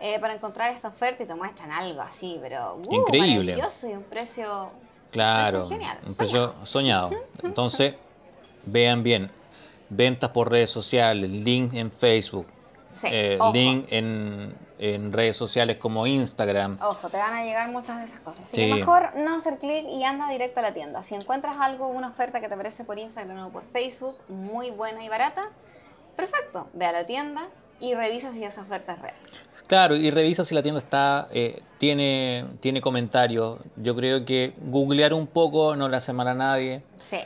eh, para encontrar esta oferta y te muestran algo así, pero uh, increíble. Maravilloso y un precio, claro, genial, un precio soñado. Entonces, vean bien, ventas por redes sociales, link en Facebook, eh, link en, en, redes sociales como Instagram. Ojo, te van a llegar muchas de esas cosas. Así que mejor no hacer clic y anda directo a la tienda. Si encuentras algo, una oferta que te parece por Instagram o por Facebook, muy buena y barata, perfecto, ve a la tienda y revisa si esa oferta es real. Claro, y revisa si la tienda está eh, tiene, tiene comentarios. Yo creo que googlear un poco no le hace mal a nadie. Sí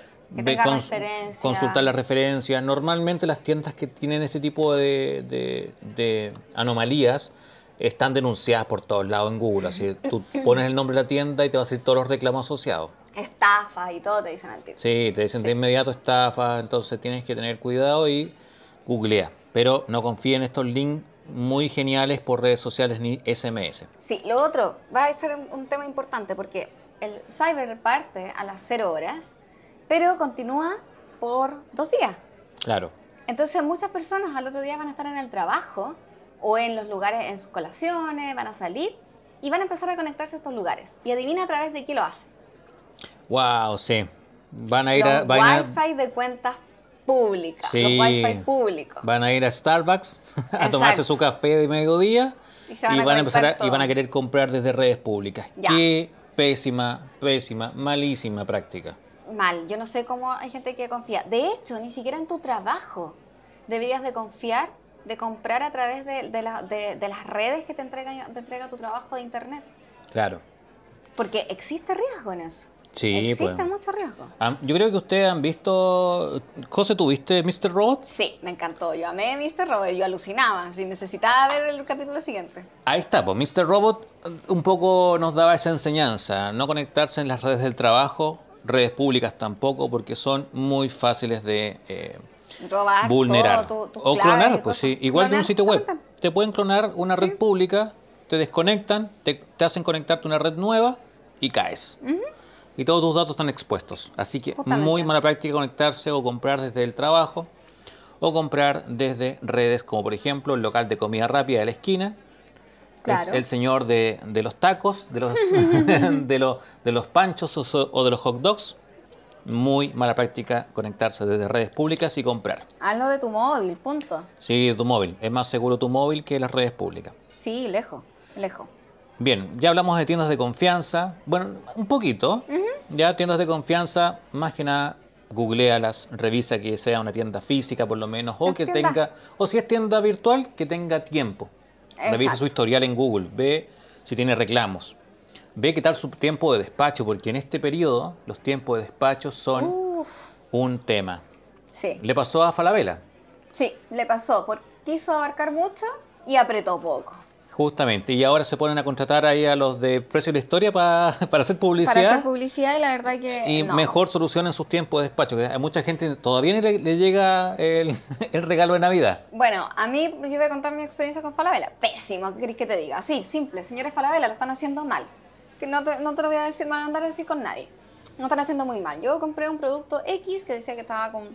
consultar las referencias. Normalmente las tiendas que tienen este tipo de, anomalías están denunciadas por todos lados en Google. Así tú pones el nombre de la tienda y te va a salir todos los reclamos asociados. Estafas y todo te dicen al tiro. Sí, te dicen de inmediato estafas, entonces tienes que tener cuidado y googlea. Pero no confíe en estos links muy geniales por redes sociales ni SMS. Sí, lo otro va a ser un tema importante porque el cyber parte a las 0 horas pero continúa por dos días. Claro. Entonces muchas personas al otro día van a estar en el trabajo o en los lugares, en sus colaciones, van a salir y van a empezar a conectarse a estos lugares. Y adivina a través de qué lo hacen. Wow, sí. Van a ir a... Wi-Fi de cuentas públicas. Sí. Los Wi-Fi públicos. Van a ir a Starbucks a tomarse su café de mediodía y, van, a, empezar y van a querer comprar desde redes públicas. Qué pésima, pésima, malísima práctica mal. Yo no sé cómo hay gente que confía. De hecho, ni siquiera en tu trabajo deberías de confiar de comprar a través de, de, las redes que te, entregan, te entrega tu trabajo de internet. Claro. Porque existe riesgo en eso. Sí, Existe pues. mucho riesgo. Yo creo que ustedes han visto. José, ¿tuviste Mr. Robot? Sí, me encantó. Yo amé Mr. Robot. Yo alucinaba. Si necesitaba ver el capítulo siguiente. Ahí está, pues Mr. Robot un poco nos daba esa enseñanza. No conectarse en las redes del trabajo, redes públicas tampoco, porque son muy fáciles de eh, vulnerar. o clonar, pues sí, igual de un sitio web. Te pueden clonar una red pública, te desconectan, te, hacen conectarte a una red nueva y caes. Y todos tus datos están expuestos. Así que muy mala práctica conectarse o comprar desde el trabajo o comprar desde redes como por ejemplo el local de comida rápida de la esquina es el señor de, los tacos, de los, de, de los panchos o, de los hot dogs. Muy mala práctica conectarse desde redes públicas y comprar. Hazlo de tu móvil, punto. Sí, de tu móvil. Es más seguro tu móvil que las redes públicas. Sí, lejos, lejos. Bien, ya hablamos de tiendas de confianza. Bueno, un poquito. Ya tiendas de confianza, más que nada, googlealas, revisa que sea una tienda física por lo menos, o que tenga, o si es tienda virtual, que tenga tiempo. Revisa su historial en Google, ve si tiene reclamos, ve qué tal su tiempo de despacho, porque en este periodo los tiempos de despacho son un tema. Sí. Le pasó a Falabella. Sí, le pasó. Porque quiso abarcar mucho y apretó poco. Justamente, y ahora se ponen a contratar ahí a los de Precio de la Historia pa- para hacer publicidad. Para hacer publicidad y la verdad que y no. mejor solución en sus tiempos de despacho. Que a mucha gente todavía le, le llega el, el regalo de Navidad. Bueno, a mí yo voy a contar mi experiencia con Falabella. Pésimo, ¿qué querés que te diga? Sí, simple, señores Falabella lo están haciendo mal. Que no te, no te lo voy a decir, me voy a andar a decir con nadie. No están haciendo muy mal. Yo compré un producto X que decía que estaba con,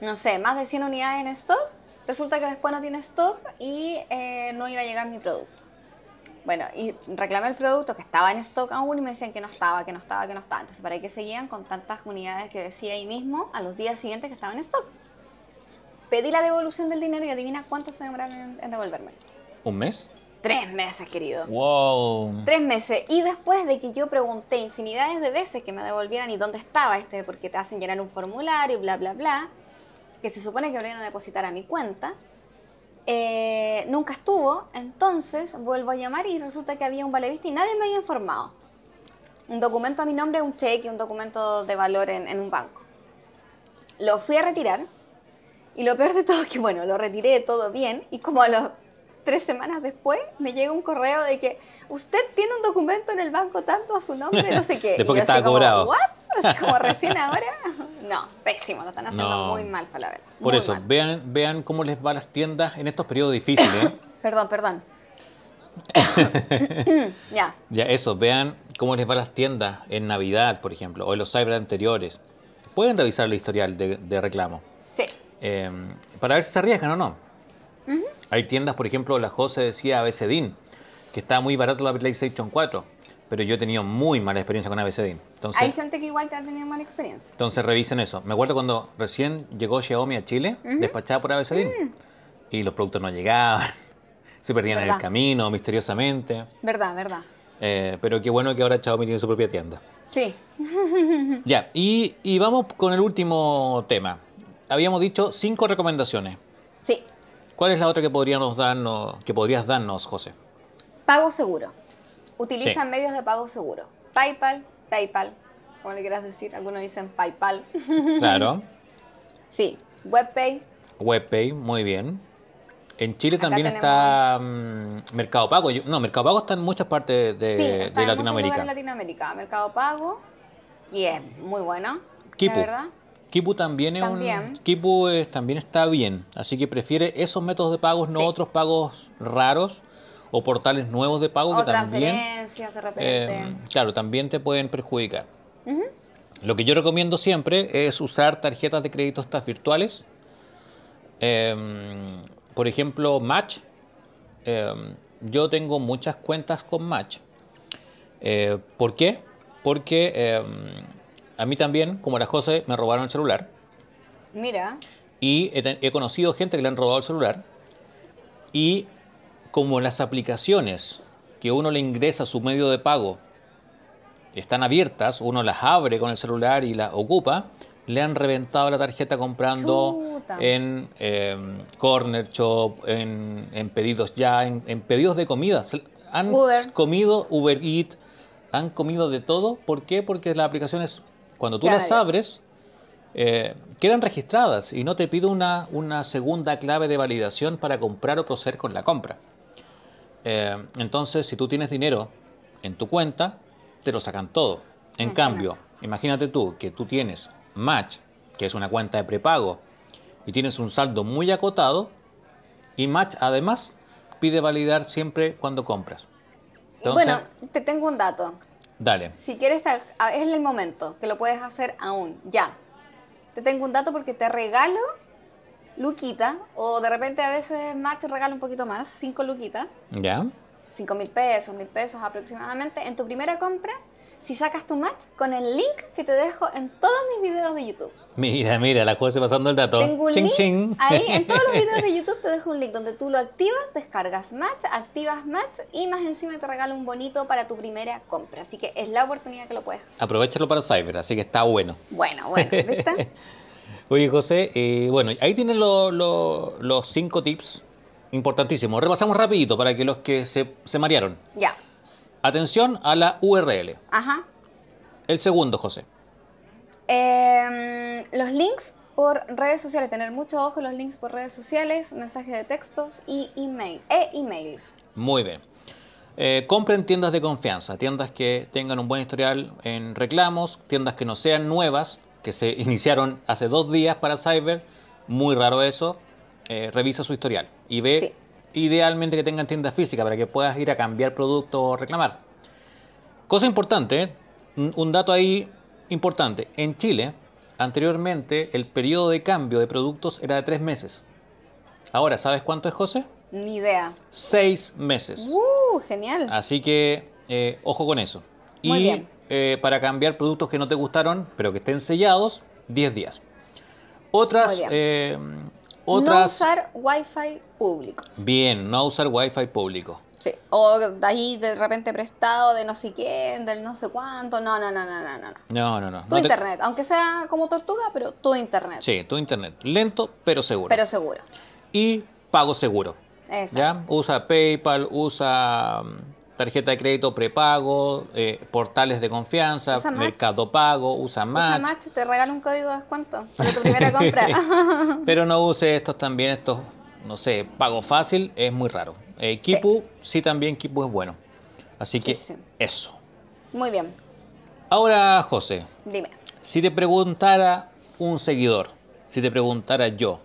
no sé, más de 100 unidades en stock. Resulta que después no tiene stock y eh, no iba a llegar mi producto. Bueno, y reclamé el producto que estaba en stock aún y me decían que no estaba, que no estaba, que no estaba. Entonces, ¿para qué seguían con tantas unidades que decía ahí mismo a los días siguientes que estaban en stock? Pedí la devolución del dinero y adivina cuánto se demoraron en, en devolverme. ¿Un mes? Tres meses, querido. ¡Wow! Tres meses. Y después de que yo pregunté infinidades de veces que me devolvieran y dónde estaba este, porque te hacen llenar un formulario y bla, bla, bla, que se supone que me lo iban a depositar a mi cuenta, eh, nunca estuvo. Entonces vuelvo a llamar y resulta que había un valevista y nadie me había informado. Un documento a mi nombre, un cheque, un documento de valor en, en un banco. Lo fui a retirar y lo peor de todo es que, bueno, lo retiré todo bien y como a los tres semanas después me llega un correo de que usted tiene un documento en el banco tanto a su nombre, no sé qué. Después y que yo así como, cobrado. ¿what? Así como recién ahora. No, pésimo, lo están haciendo No. muy mal, Falabella. Por muy eso, mal. vean, vean cómo les va a las tiendas en estos periodos difíciles. ¿eh? Perdón, perdón. ya, ya, eso, vean cómo les va a las tiendas en Navidad, por ejemplo, o en los cyber anteriores. Pueden revisar el historial de, de reclamo. sí. eh, para ver si se arriesgan o no. Hay tiendas, por ejemplo, la Jose decía ABCDIN, que está muy barato la PlayStation 4, pero yo he tenido muy mala experiencia con ABCDIN. Entonces, Hay gente que igual te ha tenido mala experiencia. entonces revisen eso. Me acuerdo cuando recién llegó Xiaomi a Chile, despachada por ABCDIN, y los productos no llegaban, se perdían en el camino misteriosamente. Verdad, verdad. Eh, pero qué bueno que ahora Xiaomi tiene su propia tienda. Sí. Ya, y, y vamos con el último tema. Habíamos dicho cinco recomendaciones. Sí. ¿Cuál es la otra que podríamos darnos, que podrías darnos, José? Pago seguro. Utilizan Sí. medios de pago seguro. PayPal, PayPal, como le quieras decir. Algunos dicen PayPal. Claro. sí. WebPay. WebPay, muy bien. En Chile Acá también tenemos- está mm, Mercado Pago. No, Mercado Pago está en muchas partes de, sí, de está en muchos Latinoamérica. de Latinoamérica. Mercado Pago. Y es muy bueno. Kipu. La verdad. Kipu también es También. un. Kipu es- también está bien. Así que prefiere esos métodos de pagos, no Sí. otros pagos raros o portales nuevos de pago O que también. transferencias de repente. eh, claro, también te pueden perjudicar. Lo que yo recomiendo siempre es usar tarjetas de crédito estas virtuales. Em, por ejemplo, Match. Em, yo tengo muchas cuentas con Match. Eh, ¿Por qué? Porque em, a mí también, como la José, me robaron el celular. Mira. Y he, conocido gente que le han robado el celular. Y como las aplicaciones que uno le ingresa a su medio de pago están abiertas, uno las abre con el celular y las ocupa, le han reventado la tarjeta comprando Chuta. en eh, Corner Shop, en, en pedidos ya, en, en pedidos de comida. Han Uber. comido Uber Eats, han comido de todo. ¿Por qué? Porque las aplicaciones, cuando tú las abres, eh, quedan registradas y no te pide una, una segunda clave de validación para comprar o proceder con la compra. Eh, entonces, si tú tienes dinero en tu cuenta, te lo sacan todo. En Imagínate. cambio, imagínate tú que tú tienes Match, que es una cuenta de prepago, y tienes un saldo muy acotado, y Match además pide validar siempre cuando compras. Entonces, bueno, te tengo un dato. Dale. Si quieres, es el momento que lo puedes hacer aún, ya. Te tengo un dato porque te regalo luquita, o de repente a veces más te regalo un poquito más, 5 luquitas, ¿Ya? 5 mil pesos, mil pesos aproximadamente, en tu primera compra, si sacas tu match con el link que te dejo en todos mis videos de YouTube. Mira, mira, la José pasando el dato. Tengo un Ching, link ching. ahí, en todos los videos de YouTube te dejo un link donde tú lo activas, descargas Match, activas Match y más encima te regalo un bonito para tu primera compra. Así que es la oportunidad que lo puedes hacer. Aprovechalo para Cyber, así que está bueno. Bueno, bueno, ¿viste? Oye, José, eh, bueno, ahí tienen lo- lo- los cinco tips importantísimos. Repasamos rapidito para que los que se, se marearon. Ya. Atención a la URL. Ajá. El segundo, José. Em, los links por redes sociales, tener mucho ojo los links por redes sociales, mensajes de textos y email, e emails. Muy bien. Eh, compren tiendas de confianza, tiendas que tengan un buen historial en reclamos, tiendas que no sean nuevas, que se iniciaron hace dos días para Cyber, muy raro eso. Eh, revisa su historial y ve Sí. Idealmente que tengan tienda física para que puedas ir a cambiar producto o reclamar. Cosa importante, ¿eh? un dato ahí importante. En Chile, anteriormente, el periodo de cambio de productos era de tres meses. Ahora, ¿sabes cuánto es, José? Ni idea. Seis meses. ¡Uh! Genial. Así que eh, ojo con eso. Muy y bien. eh, para cambiar productos que no te gustaron, pero que estén sellados, 10 días. Otras... Muy eh, No otras usar wifi públicos. Bien, no usar wifi público. Sí. O de ahí de repente prestado de no sé quién, del no sé cuánto. No, no, no, no, no, no. no. No, no. Tu No te- internet, aunque sea como tortuga, pero tu internet. Sí, tu internet. Lento, pero seguro. Pero seguro. Y pago seguro. Exacto. ¿ya? Usa PayPal, usa mm, tarjeta de crédito prepago, eh, portales de confianza, Usa. Mercado Pago, usa Match. Usa Match, te regala un código de descuento para tu primera compra. Pero no use estos también, estos, no sé, pago fácil, es muy raro. Eh, Kipu, sí. también Kipu es bueno. Así que Sí, sí. eso. Muy bien. Ahora, José, Dime. si te preguntara un seguidor, si te preguntara yo,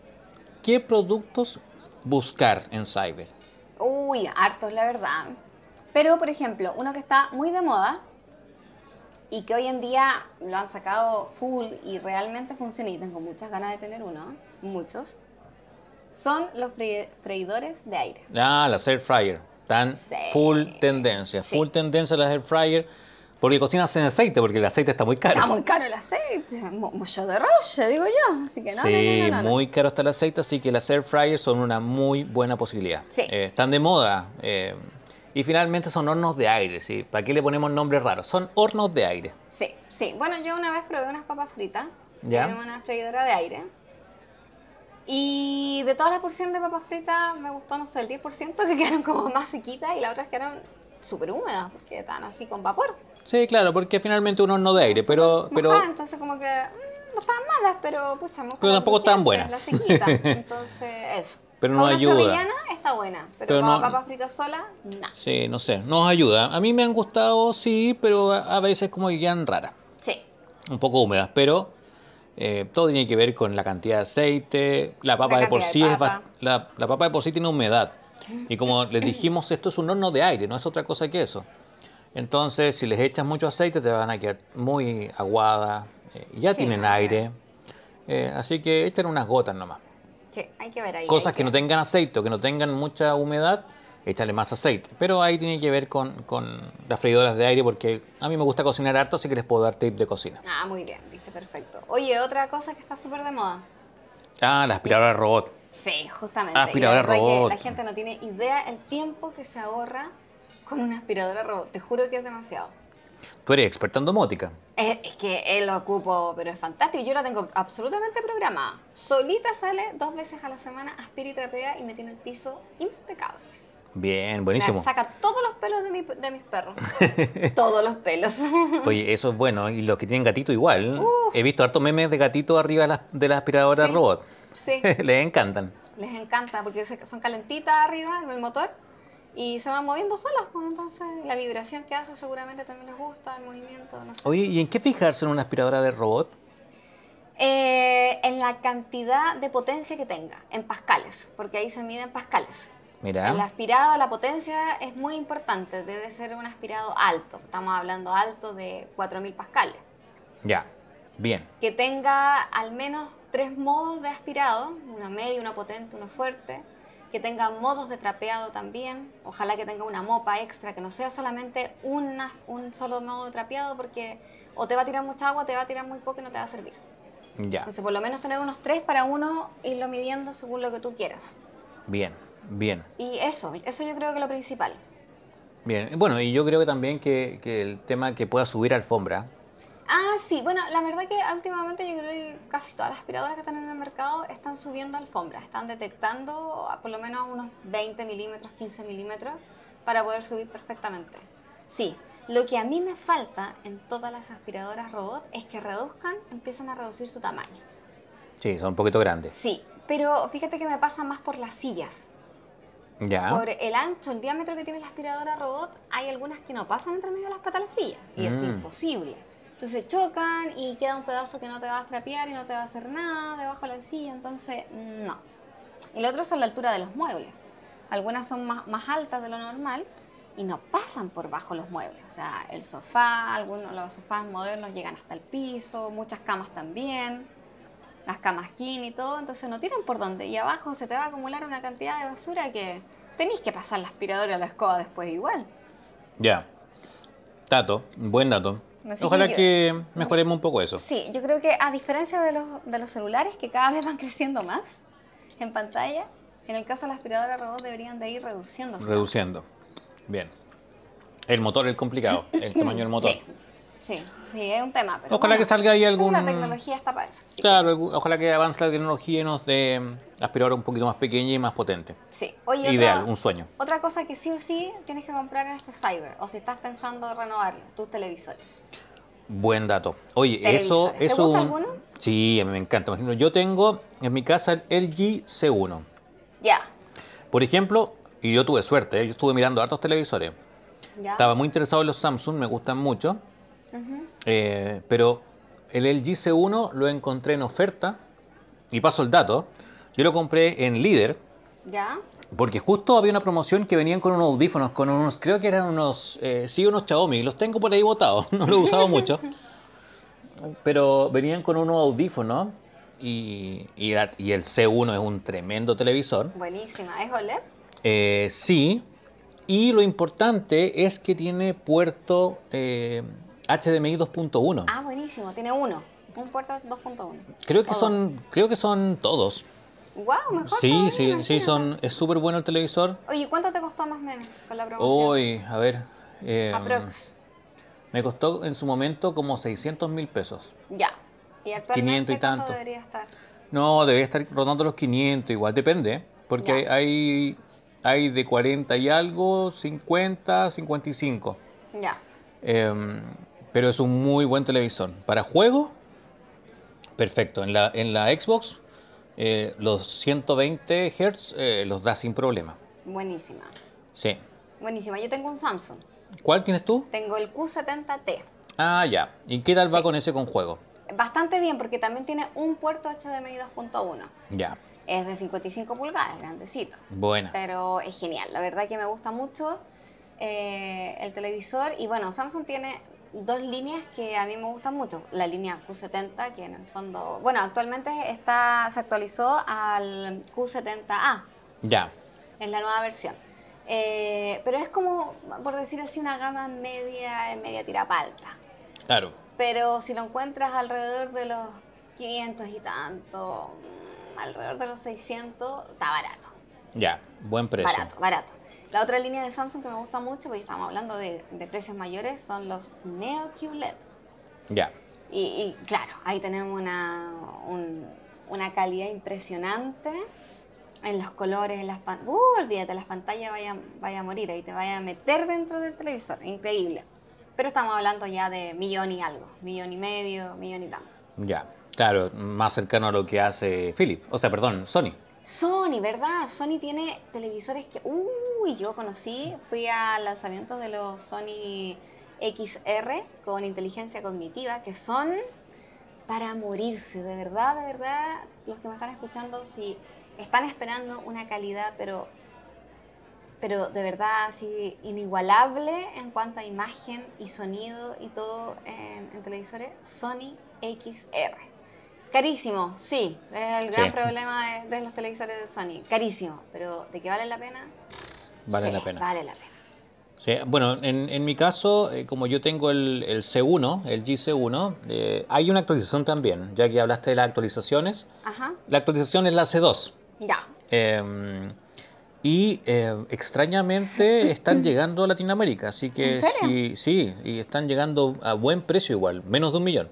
¿qué productos buscar en Cyber? Uy, hartos, la verdad. Pero, por ejemplo, uno que está muy de moda y que hoy en día lo han sacado full y realmente funciona y tengo muchas ganas de tener uno, muchos, son los fre- freidores de aire. Ah, las air fryer. Están Sí. full tendencia, Sí. full tendencia las air fryer. Porque cocinas en aceite, porque el aceite está muy caro. Está muy caro el aceite, mu- mucho de roche, digo yo. Así que no, no, sí, no, no, no, no. muy caro está el aceite, así que las air fryers son una muy buena posibilidad. Sí. Eh, están de moda. eh, y finalmente son hornos de aire, ¿sí? ¿Para qué le ponemos nombres raros? Son hornos de aire. Sí, sí. Bueno, yo una vez probé unas papas fritas Ya. en una freidora de aire. Y de toda la porción de papas fritas me gustó, no sé, el 10% que quedaron como más sequitas y las otras quedaron súper húmedas porque estaban así con vapor. Sí, claro, porque finalmente un horno de aire, pero, pero mojadas, entonces como que mm, no estaban malas, pero pucha, me Pero tampoco estaban buenas. Las sequitas. Entonces, eso. Pero Para no una ayuda. está buena, pero, Pero para no- papas fritas sola, no. sí, no sé, nos ayuda. A mí me han gustado, sí, pero a veces como que quedan raras. Sí, un poco húmedas, pero eh, todo tiene que ver con la cantidad de aceite. La papa La de por sí de es papa. la, la papa de por sí tiene humedad. Y como les dijimos, esto es un horno de aire, no es otra cosa que eso. Entonces, si les echas mucho aceite, te van a quedar muy aguadas. eh, ya Sí, tienen aire. eh, así que echen unas gotas nomás. Sí, hay que ver ahí. Cosas que no tengan aceite o que no tengan mucha humedad, échale más aceite. Pero ahí tiene que ver con, con las freidoras de aire, porque a mí me gusta cocinar harto, así que les puedo dar tip de cocina. Ah, muy bien, viste, perfecto. Oye, otra cosa que está súper de moda. Ah, la aspiradora robot. Sí, justamente. Aspiradora verdad que robot. la gente no tiene idea el tiempo que se ahorra con una aspiradora robot. Te juro que es demasiado. Tú eres experta en domótica. Es, es que él lo ocupo, pero es fantástico. Yo la tengo absolutamente programada. Solita sale dos veces a la semana, aspira y trapea y me tiene el piso impecable. Bien, Me buenísimo. saca todos los pelos de, mi- de mis perros. todos los pelos. Oye, eso es bueno. Y los que tienen gatito igual. Uf. He visto hartos memes de gatito arriba de la, de la aspiradora Sí. robot. sí, Les encantan. les encanta porque son calentitas arriba en el motor y se van moviendo solas. Pues entonces la vibración que hace seguramente también les gusta, el movimiento, no sé. Oye, ¿y en qué fijarse en una aspiradora de robot? Eh, en la cantidad de potencia que tenga, en pascales, porque ahí se mide en pascales. Mira. El aspirado, la potencia es muy importante, debe ser un aspirado alto, estamos hablando alto de 4000 pascales. Ya. Bien. Que tenga al menos tres modos de aspirado, una medio, una potente, una fuerte. Que tenga modos de trapeado también. Ojalá que tenga una mopa extra, que no sea solamente una, un solo modo de trapeado, porque o te va a tirar mucha agua, te va a tirar muy poco y no te va a servir. Ya. Entonces, por lo menos tener unos tres para uno, irlo midiendo según lo que tú quieras. Bien. Bien. Y eso, eso yo creo que es lo principal. Bien. Bueno, y yo creo que también que, que el tema que pueda subir alfombra. Ah, sí, bueno, la verdad que últimamente yo creo que casi todas las aspiradoras que están en el mercado están subiendo alfombras, están detectando a por lo menos unos 20 milímetros, 15 milímetros para poder subir perfectamente. Sí, Lo que a mí me falta en todas las aspiradoras robot es que reduzcan, empiezan a reducir su tamaño. Sí, son un poquito grandes. Sí, pero fíjate que me pasa más por las sillas. Ya. Por el ancho, el diámetro que tiene la aspiradora robot, hay algunas que no pasan entre medio de las patas de la silla. Y es Mm. imposible. Entonces chocan y queda un pedazo que no te va a estrapear y no te va a hacer nada debajo de la silla. Entonces, no. Lo otro son la altura de los muebles. Algunas son más, más altas de lo normal y no pasan por bajo los muebles. O sea, el sofá, algunos los sofás modernos llegan hasta el piso, muchas camas también, las camas king y todo, entonces no tienen por dónde. Y abajo se te va a acumular una cantidad de basura que tenéis que pasar la aspiradora a la escoba después igual. Ya. Dato, buen dato. Así Ojalá que yo- que mejoremos un poco eso. Sí, yo creo que a diferencia de los, de los celulares, que cada vez van creciendo más en pantalla, en el caso de la aspiradora robot deberían de ir reduciendo Reduciendo. Bien. El motor es complicado, el tamaño del motor. Sí, sí, sí, es un tema. Pero Ojalá que salga ahí algún- La tecnología está para eso. sí. Claro, ojalá que avance la tecnología y nos dé mm, aspiradora un poquito más pequeña y más potente. Sí. Oye, Ideal, otra- un sueño. Otra cosa que sí o sí tienes que comprar en este cyber, o si estás pensando renovarlo, tus televisores. Buen dato. Oye, eso. ¿Te eso gusta un- alguno? Sí, a mí me encanta. Por ejemplo, yo tengo en mi casa el LG C1. Ya, Por ejemplo, y yo tuve suerte, ¿eh? yo estuve mirando hartos televisores. ya. Estaba muy interesado en los Samsung, me gustan mucho. Eh, pero el LG C1 lo encontré en oferta. Y paso el dato. Yo lo compré en Líder. Ya. Porque justo había una promoción que venían con unos audífonos, con unos, creo que eran unos, eh, sí, unos Xiaomi, los tengo por ahí botados, no los he usado mucho. Pero venían con unos audífonos y, y, el C1 es un tremendo televisor. Buenísima. ¿Es OLED? Eh, sí, y lo importante es que tiene puerto eh, HDMI 2.1. Ah, buenísimo. Tiene uno. Un puerto 2.1. Creo que son, creo que son todos. Wow, mejor. Sí, todavía, sí, sí, son, es súper bueno el televisor. Oye, ¿cuánto te costó más o menos con la promoción? Hoy, a ver. eh, Aprox. Me costó en su momento como 600 mil pesos. Ya. ¿Y actualmente 500 y cuánto tanto. debería estar? No, debería estar rondando los 500, igual depende, porque hay, Ya. hay, hay de 40 y algo, 50, 55. Ya. Em, pero es un muy buen televisor. Para juego, perfecto. En la, en la Xbox, eh, los 120 Hz eh, los da sin problema. Buenísima. Sí. Buenísima. Yo tengo un Samsung. ¿Cuál tienes tú? Tengo el Q70T. Ah, ya. ¿Y qué tal va con ese con juego? Bastante bien porque también tiene un puerto HDMI 2.1. Ya. Es de 55 pulgadas, grandecito. Buena. Pero es genial. La verdad que me gusta mucho eh, el televisor. Y bueno, Samsung tiene dos líneas que a mí me gustan mucho. La línea Q70, que en el fondo, bueno, actualmente está, se actualizó al Q70A. Ya. en la nueva versión. Eh, pero es como, por decir así, una gama media, media tirapa alta. Claro. Pero si lo encuentras alrededor de los 500 y tanto, alrededor de los 600, está barato. Ya. Buen precio. Barato, barato. La otra línea de Samsung que me gusta mucho, porque estamos hablando de, de precios mayores, son los Neo QLED. Ya. Y, y, claro, ahí tenemos una, un- una calidad impresionante en los colores, en las pantallas. Uh, olvídate, las pantallas vaya, vaya a morir, ahí te vaya a meter dentro del televisor, increíble. Pero estamos hablando ya de millón y algo, millón y medio, millón y tanto. Ya. Claro, más cercano a lo que hace Philip. O sea, perdón, Sony. Sony, ¿verdad? Sony tiene televisores que, uy, yo conocí, fui al lanzamiento de los Sony XR con inteligencia cognitiva, que son para morirse, de verdad, de verdad, los que me están escuchando, si están esperando una calidad, pero, pero de verdad así inigualable en cuanto a imagen y sonido y todo en, en televisores, Sony XR. Carísimo, sí, es el gran Sí. problema de, de los televisores de Sony, carísimo, pero de que vale la pena, Vale Sí, la pena. Vale la pena. Sí, bueno, en, en mi caso, eh, como yo tengo el, el C1, el GC1, eh, hay una actualización también, ya que hablaste de las actualizaciones. Ajá, La actualización es la C2. ya. eh, y eh, extrañamente están llegando a Latinoamérica, así que ¿En serio? sí, sí, y están llegando a buen precio igual, menos de un millón.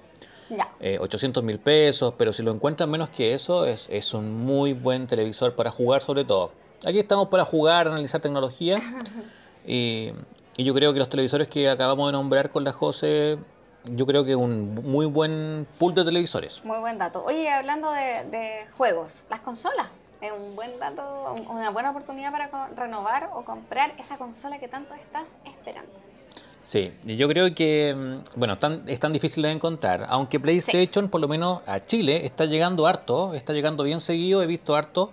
Eh, 800 mil pesos, pero si lo encuentran menos que eso, es, es un muy buen televisor para jugar sobre todo. Aquí estamos para jugar, analizar tecnología y, y yo creo que los televisores que acabamos de nombrar con la José, yo creo que un muy buen pool de televisores. Muy buen dato. Oye, hablando de, de juegos, las consolas. Es un buen dato, un- una buena oportunidad para renovar o comprar esa consola que tanto estás esperando. Sí, yo creo que, mm, bueno, tan, es tan difícil de encontrar, aunque PlayStation, por lo menos a Chile, está llegando harto, está llegando bien seguido, he visto harto.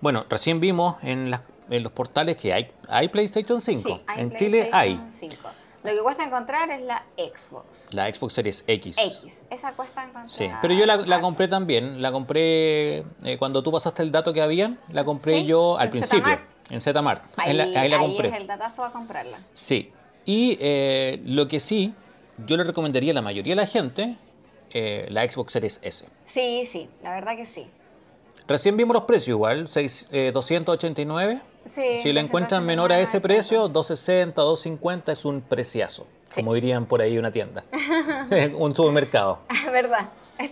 Bueno, recién vimos en, las- en los portales que hay, hay PlayStation 5. Sí, hay en Chile hay PlayStation 5. Lo que cuesta encontrar es la Xbox la Xbox Series X. X. Esa cuesta encontrar. Sí, pero yo la, compré también, la compré eh, cuando tú pasaste el dato que habían, la compré Sí, yo al principio, Zmart. en Zmart. Ahí, Ahí, la, ahí la ahí compré. es el datazo a comprarla. Sí, y eh, lo que sí, yo le recomendaría a la mayoría de la gente eh, la Xbox Series S. Sí, sí, la verdad que sí. Recién vimos los precios igual, seis- eh, 289. Sí, si la encuentran menor a ese 289, precio, 260, 250 es un preciazo, Sí. como dirían por ahí una tienda, un supermercado. ¿Verdad? Es,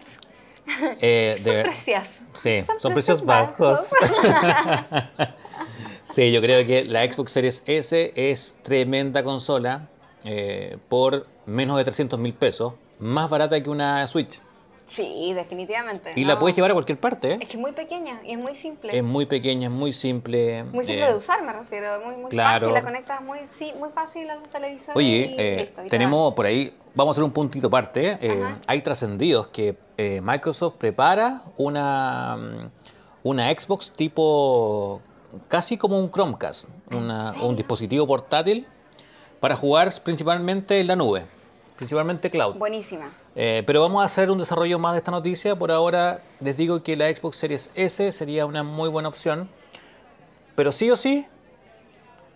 Eh, son de precios. Sí, son, precios bajos. Sí, yo creo que la Xbox Series S es tremenda consola eh, por menos de 300 mil pesos, más barata que una Switch. Sí, definitivamente. Y la puedes llevar a cualquier parte. ¿eh? Es que es muy pequeña y es muy simple. Es muy pequeña, es muy simple. muy simple eh, de usar, me refiero. Muy, muy claro. fácil. La conectas muy, sí, muy fácil a los televisores. Oye, y eh, listo, y te tenemos por ahí, vamos a hacer un puntito aparte. hay trascendidos que Microsoft prepara una, mm, una Xbox tipo casi como un Chromecast, una- un dispositivo portátil para jugar principalmente en la nube, principalmente cloud. Buenísima. Eh, pero vamos a hacer un desarrollo más de esta noticia. Por ahora les digo que la Xbox Series S sería una muy buena opción. Pero sí o sí,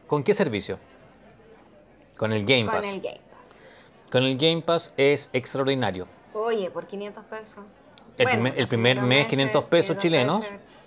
¿con qué servicio? Con el Game Con Pass. el Game Pass. Con el Game Pass es extraordinario. Oye, por 500 pesos. El primer- el primer primeros mes, meses, 500 pesos chilenos. pesos.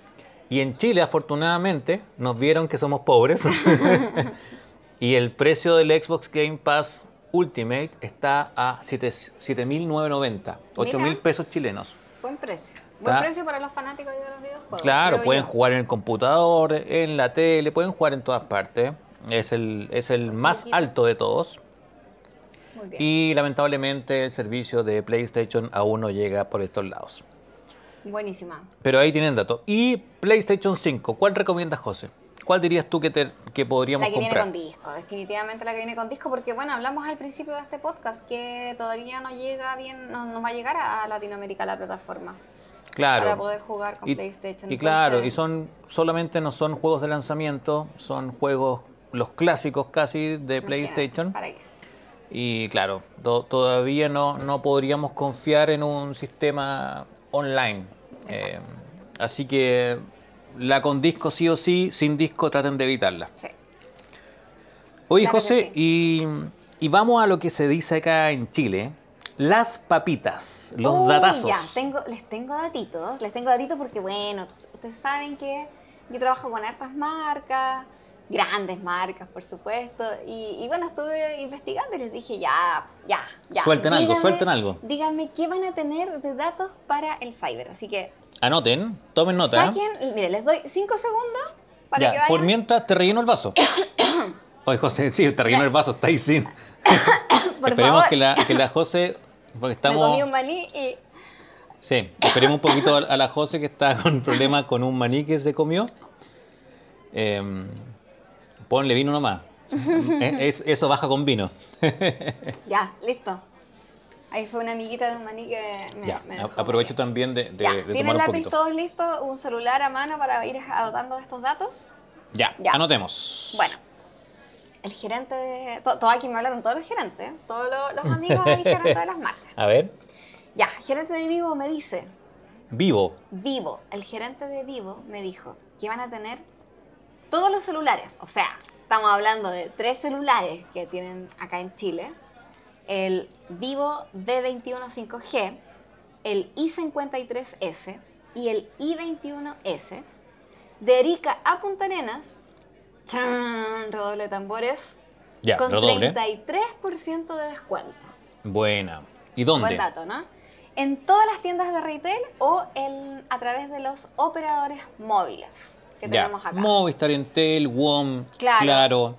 Y en Chile, afortunadamente, nos vieron que somos pobres. y el precio del Xbox Game Pass Ultimate está a 7 7.990, 8.000 Mira. pesos chilenos. Buen precio. Buen Está- precio para los fanáticos de los videojuegos. Claro, pueden yo. jugar en el computador, en la tele, pueden jugar en todas partes. Es el, es el más alto de todos. Muy bien. Y lamentablemente el servicio de PlayStation aún no llega por estos lados. Buenísima. Pero ahí tienen datos. Y PlayStation 5, ¿cuál recomiendas, José? ¿Cuál dirías tú que, te- que podríamos La que viene comprar? con disco, definitivamente la que viene con disco, porque bueno, hablamos al principio de este podcast que todavía no llega bien, no, no va a llegar a Latinoamérica la plataforma Claro. para poder jugar con y, PlayStation. y claro, y son solamente no son juegos de lanzamiento, son juegos los clásicos casi de PlayStation. ¿Para qué? Y claro, to- todavía no, no podríamos confiar en un sistema online. Eh, así que la con disco sí o sí, sin disco traten de evitarla. Sí. Oye Claro José, sí. y, y vamos a lo que se dice acá en Chile. Las papitas, los Uy, datazos. Ya, tengo, les tengo datitos, les tengo datitos porque bueno, ustedes saben que yo trabajo con hartas marcas, grandes marcas, por supuesto, y, y bueno, estuve investigando y les dije, ya, ya, ya. Suelten algo, suelten algo. Díganme qué van a tener de datos para el cyber, así que Anoten, tomen nota. saquen, mire, les doy cinco segundos para Ya, que vayan. por mientras te relleno el vaso. Oye José, sí, te relleno el vaso, está ahí sin. Por Esperemos favor. que la, que la José, porque Me comí estamos... un maní y Sí, esperemos un poquito a a la José que está con problemas con un maní que se comió. Em, ponle vino nomás. Es- eso baja con vino. ya, listo. Ahí fue una amiguita de un maní que me, Ya, me a- dejó aprovecho también de, de- Ya, de ¿tienen lápiz todos listos? ¿Un celular a mano para ir anotando estos datos? Ya, Ya. anotemos. Bueno, el gerente de... to- Todo aquí me hablaron todos los gerentes, todos los, los amigos y gerentes de las marcas. A ver, Ya, gerente de Vivo me dice, vivo. Vivo, el gerente de Vivo me dijo que van a tener todos los celulares, o sea, estamos hablando de tres celulares que tienen acá en Chile, el Vivo D21 5G, el i53S y el i21S, de Erika a Punta Arenas, ¡chan! redoble de tambores, Ya, con redoble. 33% de descuento. Buena. ¿Y dónde? Buen dato, ¿no? En todas las tiendas de retail o en, a través de los operadores móviles que Ya, tenemos acá. Movistar, Entel, WOM, Claro. claro.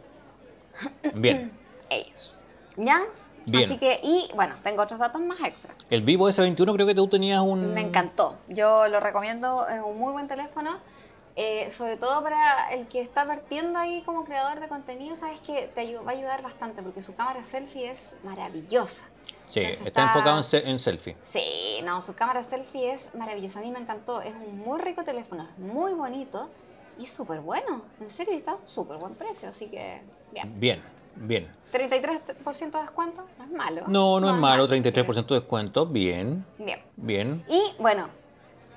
Bien. ellos. ¿Ya? Bien. Así que, y bueno, tengo otros datos más extra. El Vivo S21 creo que tú tenías un... Me encantó. Yo lo recomiendo, es un muy buen teléfono. eh, sobre todo para el que está partiendo ahí como creador de contenido, sabes que te va a ayudar bastante porque su cámara selfie es maravillosa. Sí, Entonces está, enfocado en, se- en selfie. Sí, no, su cámara selfie es maravillosa. A mí me encantó. Es un muy rico teléfono, es muy bonito y súper bueno. En serio, está súper buen precio. Así que, bien. Bien, bien. 33% de descuento, no es malo. No, no, es malo, sí. 33% de descuento. Bien, Bien. bien. Y bueno,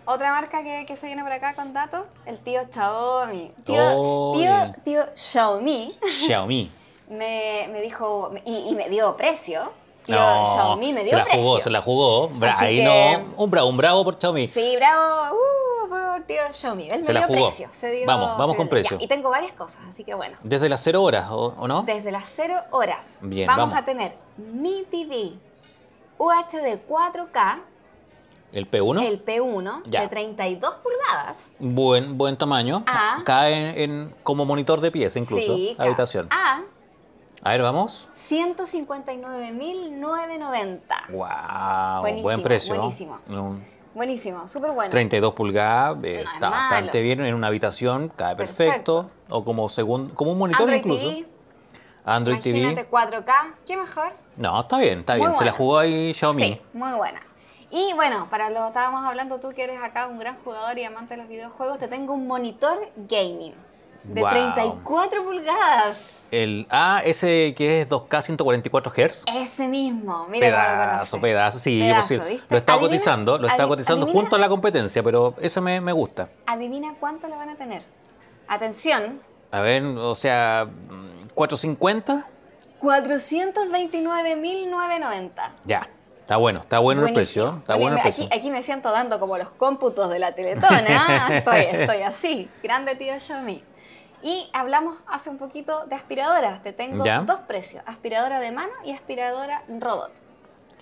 otra marca que, que se viene por acá con datos, el tío Xiaomi. Tío, Oh, tío, Xiaomi Xiaomi. me, me dijo y, y me dio precio. Tío No, Xiaomi me dio se la precio. jugó, se la jugó. Bra- ahí que- no, un bravo, un bravo por Xiaomi. Sí, bravo, uh, por tío Xiaomi. Él Se me la dio jugó. precio. se dio- Vamos, vamos se con precio. ya, y tengo varias cosas, así que bueno. Desde las 0 horas, ¿o, o no? Desde las 0 horas Bien, vamos, vamos. a tener Mi TV UHD 4K, El P1. el P1 Ya. de 32 pulgadas. Buen, buen tamaño. Ah. Cae en, como monitor de pieza incluso. Sí, habitación. A A ver, vamos. 159.990. Wow, Buenísimo, buen precio. buenísimo. Buenísimo, súper bueno. 32 pulgadas, eh, No es está malo. bastante bien en una habitación, cae perfecto. O como segun, como un monitor Android incluso. TV, Android imagínate TV. 4K, ¿qué mejor? No, está bien, está Muy bien. Se la jugó ahí Xiaomi. Sí, muy buena. Y bueno, para lo que estábamos hablando, tú que eres acá un gran jugador y amante de los videojuegos, te tengo un monitor gaming de Wow. 34 pulgadas. El A, ese que es 2K 144 Hz. Ese mismo, mira cómo lo Pedazo, pedazo, sí, Pedazo, sí, ¿viste? lo estaba cotizando, lo estaba cotizando adivina- junto a la competencia, pero eso me, me gusta. Adivina cuánto le van a tener. Atención, A ver, o sea, mm, 450, 429.990. ya. Está bueno, está bueno el Buenísimo. precio. Está bueno el precio. Aquí, aquí me siento dando como los cómputos de la Teletona. estoy, estoy así. Grande tío Xiaomi. Y hablamos hace un poquito de aspiradoras. Te tengo Ya. dos precios: aspiradora de mano y aspiradora robot.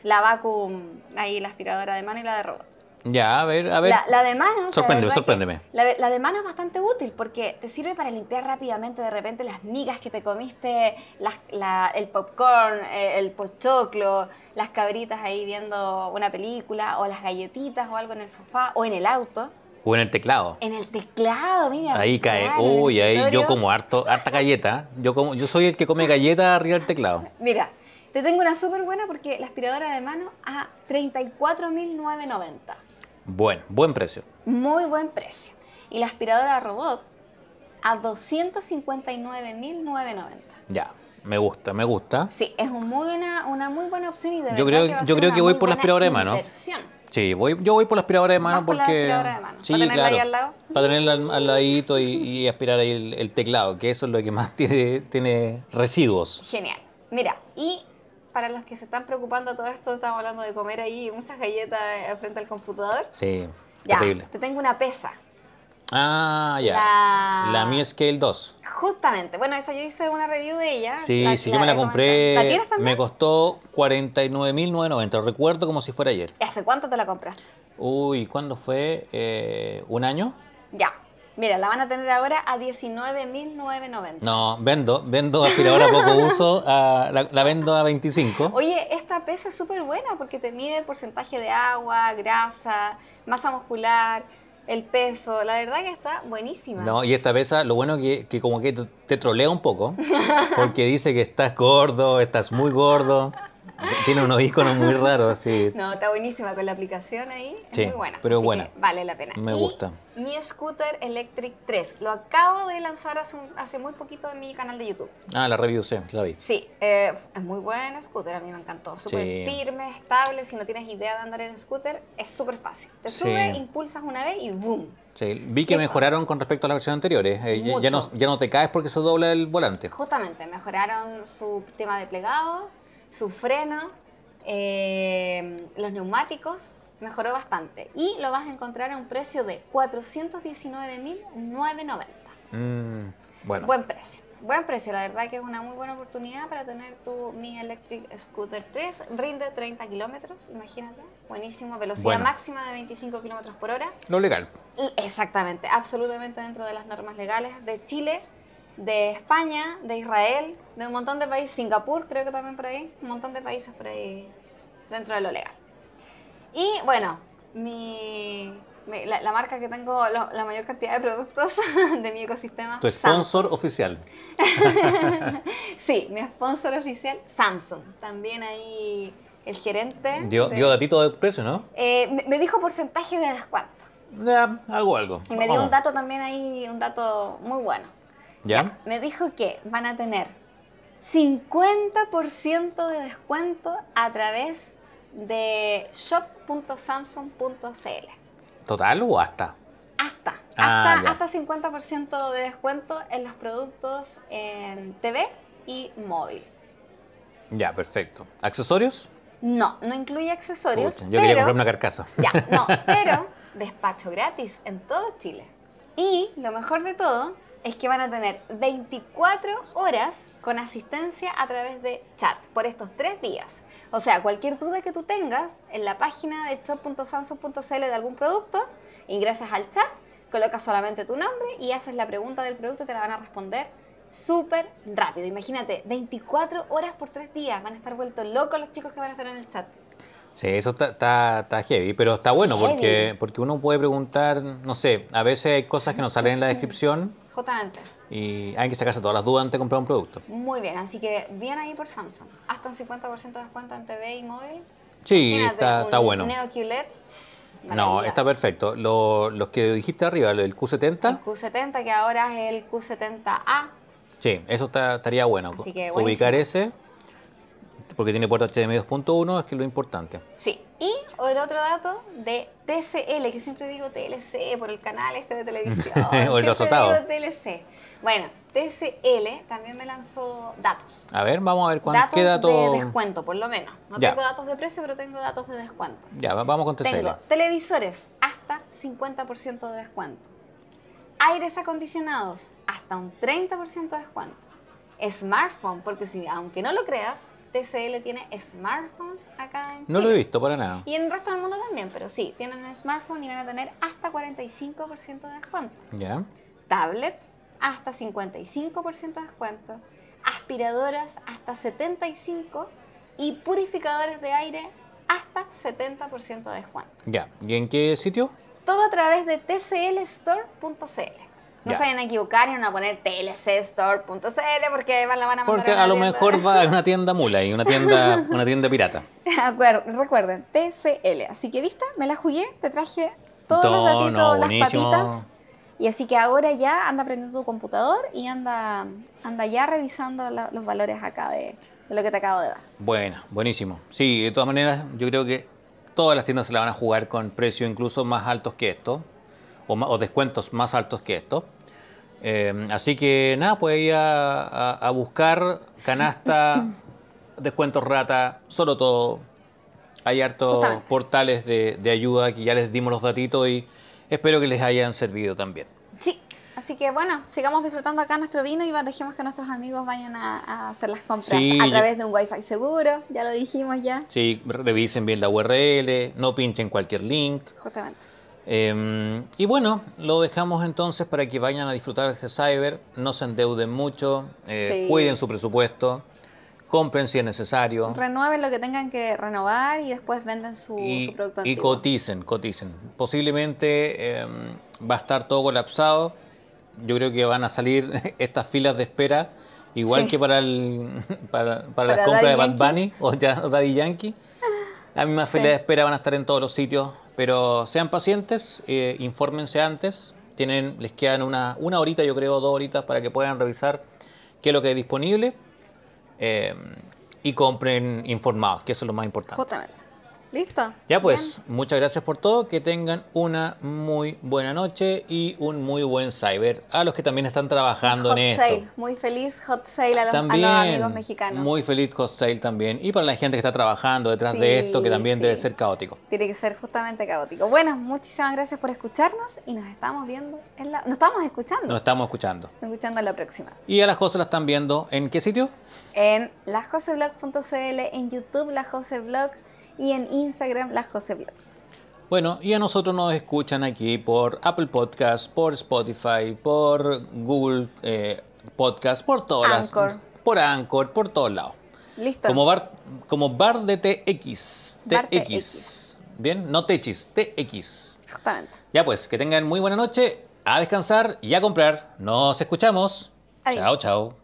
La vacuum, ahí la aspiradora de mano y la de robot. Ya, a ver, a ver. La, la de mano. la Sorpréndeme, que- sorpréndeme. La, la de mano es bastante útil porque te sirve para limpiar rápidamente de repente las migas que te comiste, las- la- el popcorn, eh, el pochoclo, las cabritas ahí viendo una película, o las galletitas o algo en el sofá o en el auto. O en el teclado. En el teclado, mira. Ahí cae. Uy, ahí yo como harto, harta galleta. Yo como, yo soy el que come galleta arriba del teclado. Mira, te tengo una súper buena porque la aspiradora de mano a 34.990. Buen, buen precio. Muy buen precio. Y la aspiradora robot a 259.990. Ya, me gusta, me gusta. Sí, es un muy buena, una muy buena opción y de Yo verdad creo- yo creo una que voy por la aspiradora de mano. inversión. Sí, voy, yo voy por la aspiradora de mano Vas por la porque. aspiradora de mano, Sí, para tenerla claro. ahí al lado. Para tenerla al, al ladito y, y aspirar ahí el, el teclado, que eso es lo que más tiene, tiene residuos. Genial. Mira, y para los que se están preocupando de todo esto, estamos hablando de comer ahí muchas galletas eh, frente al computador. Sí, Ya, terrible. te tengo una pesa. Ah, ya. La- La Mi Scale 2. Justamente, bueno, esa yo hice una review de ella. Sí, La- sí, yo me la compré. ¿La tienes también? Me costó 49.990. Lo recuerdo como si fuera ayer. ¿Y ¿Hace cuánto te la compraste? Uy, ¿cuándo fue? Eh, ¿Un año? Ya. Mira, la van a tener ahora a 19.990. No, vendo, vendo aspiradora poco uso, a- la, la vendo a 25. Oye, esta pesa es súper buena porque te mide el porcentaje de agua, grasa, masa muscular, el peso. La verdad que está buenísima. No, y esta pesa, lo bueno que, que como que te- te trolea un poco, porque dice que estás gordo, estás muy gordo, tiene unos iconos muy raros, sí. No, está buenísima con la aplicación ahí. Es Sí, muy buena. pero así buena. que Vale la pena. Me Y gusta. Mi Scooter Electric 3. Lo acabo de lanzar hace, un- hace muy poquito en mi canal de YouTube. Ah, la review, sí, la vi. Sí, eh, es muy buen scooter, a mí me encantó. Súper Sí. firme, estable. Si no tienes idea de andar en scooter, es súper fácil. Te Sí. sube, impulsas una vez y ¡boom! Sí, vi que Listo. mejoraron con respecto a las versiones anteriores. Eh, ya- ya, no, ya no te caes porque se dobla el volante. Justamente, mejoraron su tema de plegado, su freno, eh, los neumáticos, mejoró bastante. Y lo vas a encontrar a un precio de 419.990. Mm, bueno, Buen precio. Buen precio, la verdad que es una muy buena oportunidad para tener tu Mi Electric Scooter 3. Rinde 30 kilómetros, imagínate. Buenísimo, velocidad Bueno. máxima de 25 kilómetros por hora. lo legal. Exactamente, absolutamente dentro de las normas legales de Chile. De España, de Israel, de un montón de países, Singapur creo que también por ahí, un montón de países por ahí dentro de lo legal. Y bueno, mi, mi- la, la marca que tengo lo- la mayor cantidad de productos de mi ecosistema. Tu sponsor oficial. Sí, mi sponsor oficial, Samsung. También ahí el gerente. Dio, de- dio datito de precio, ¿no? Eh, me- me dijo porcentaje de descuento. Ya, algo, algo. Y me dio un dato también ahí, un dato muy bueno. ¿Ya? Me dijo que van a tener 50% de descuento a través de shop.samsung.cl. ¿Total o hasta? Hasta, Ah, hasta, ya. hasta 50% de descuento en los productos en TV y móvil. Ya, perfecto. ¿Accesorios? No, no incluye accesorios. Yo quería pero- comprarme una carcasa. Ya, no, pero despacho gratis en todo Chile. Y lo mejor de todo es que van a tener 24 horas con asistencia a través de chat por estos tres días. O sea, cualquier duda que tú tengas en la página de shop.samsung.cl de algún producto, ingresas al chat, colocas solamente tu nombre y haces la pregunta del producto y te la van a responder súper rápido. Imagínate, 24 horas por tres días. Van a estar vueltos locos los chicos que van a estar en el chat. Sí, eso está, está, está heavy, pero está bueno Heavy. porque, porque uno puede preguntar, no sé, a veces hay cosas que no salen en la descripción Justamente. y hay que sacarse todas las dudas antes de comprar un producto. Muy bien, así que bien ahí por Samsung. Hasta un 50% de descuento en TV y móvil. Sí, Imagínate, está, está bueno. Neo QLED. No, está perfecto. Lo- los que dijiste arriba, el El Q70, Q70, que ahora es el Q70A. sí, eso está- estaría bueno. Así que Ubicar ese, porque tiene puerto HDMI 2.1, es que es lo importante. Sí. Y el otro dato de TCL, que siempre digo TLC por el canal este de televisión. O el resultado. digo TLC. Bueno, TCL también me lanzó datos. A ver, vamos a ver cuán, Datos qué dato. de descuento, por lo menos. No Ya. tengo datos de precio, pero tengo datos de descuento. Ya, va- vamos con TCL. Tengo televisores hasta 50% de descuento. Aires acondicionados hasta un 30% de descuento. Smartphone, porque si aunque no lo creas, TCL tiene smartphones acá en No lo he visto para nada. Y en el resto del mundo también, pero sí, tienen smartphone y van a tener hasta 45% de descuento. Ya. Tablet hasta 55% de descuento. Aspiradoras hasta 75% y purificadores de aire hasta 70% de descuento. Ya. ¿Y en qué sitio? Todo a través de tclstore.cl. No Ya. se vayan a equivocar y van a poner tlcstore.cl porque van- la van a mandar Porque a lo tienda. mejor va a una tienda mula y una tienda, una tienda pirata. Acuer- Recuerden, TCL. Así que, ¿viste? Me la jugué, te traje todos los datitos, no, las patitas. Y así que ahora ya anda aprendiendo tu computador y anda, anda ya revisando la- los valores acá de, de lo que te acabo de dar. Bueno, buenísimo. Sí, de todas maneras, yo creo que todas las tiendas se la van a jugar con precios incluso más altos que esto, o, o descuentos más altos que esto. Eh, así que nada, pues ir a, a- a buscar canasta, descuentos rata, solo todo. Hay hartos Justamente. portales de, de ayuda que ya les dimos los datitos y espero que les hayan servido también. Sí. Así que bueno, sigamos disfrutando acá nuestro vino y dejemos que nuestros amigos vayan a, a hacer las compras Sí, a través de un wifi seguro, ya lo dijimos ya, Sí, revisen bien la URL, no pinchen cualquier link. justamente. Eh, y bueno, lo dejamos entonces para que vayan a disfrutar de este cyber, no se endeuden mucho, eh, Sí. cuiden su presupuesto, compren si es necesario Renueven lo que tengan que renovar y después venden su, y, su producto y antiguo. coticen, coticen. Posiblemente eh, va a estar todo colapsado, yo creo que van a salir estas filas de espera, igual Sí. que para, el, para, para, Para las compras de Bad Bunny o, ya, Daddy Yankee. Las mismas Sí. filas de espera van a estar en todos los sitios, pero sean pacientes, eh, infórmense antes. Tienen, les quedan una, una horita, yo creo, dos horitas para que puedan revisar qué es lo que hay disponible eh, y compren informados, que eso es lo más importante. Justamente. ¿Listo? Ya pues, muchas gracias por todo, que tengan una muy buena noche y un muy buen cyber. A los que también están trabajando Hot en esto. sale, muy feliz hot sale a los, a También, los amigos mexicanos. muy feliz hot sale también. Y para la gente que está trabajando detrás de esto, que también sí. debe ser caótico. Tiene que ser justamente caótico. Bueno, muchísimas gracias por escucharnos y nos estamos viendo en la... Nos estamos escuchando. Nos estamos escuchando. Escuchando en la próxima. Y a las cosas la están viendo en qué sitio? En lajoseblog.cl, en YouTube La Jose Blog y en Instagram La Jose Blog. Bueno, y a nosotros nos escuchan aquí por Apple Podcast, por Spotify, por Google, eh, Podcast, por todas Anchor. las. Por Anchor, por todos lados. Listo. Como bar, como bar de TX. Bar TX. TX. Bien, no TX, TX. Justamente. Ya pues, que tengan muy buena noche, a descansar y a comprar. Nos escuchamos. Adiós. Chao, chao.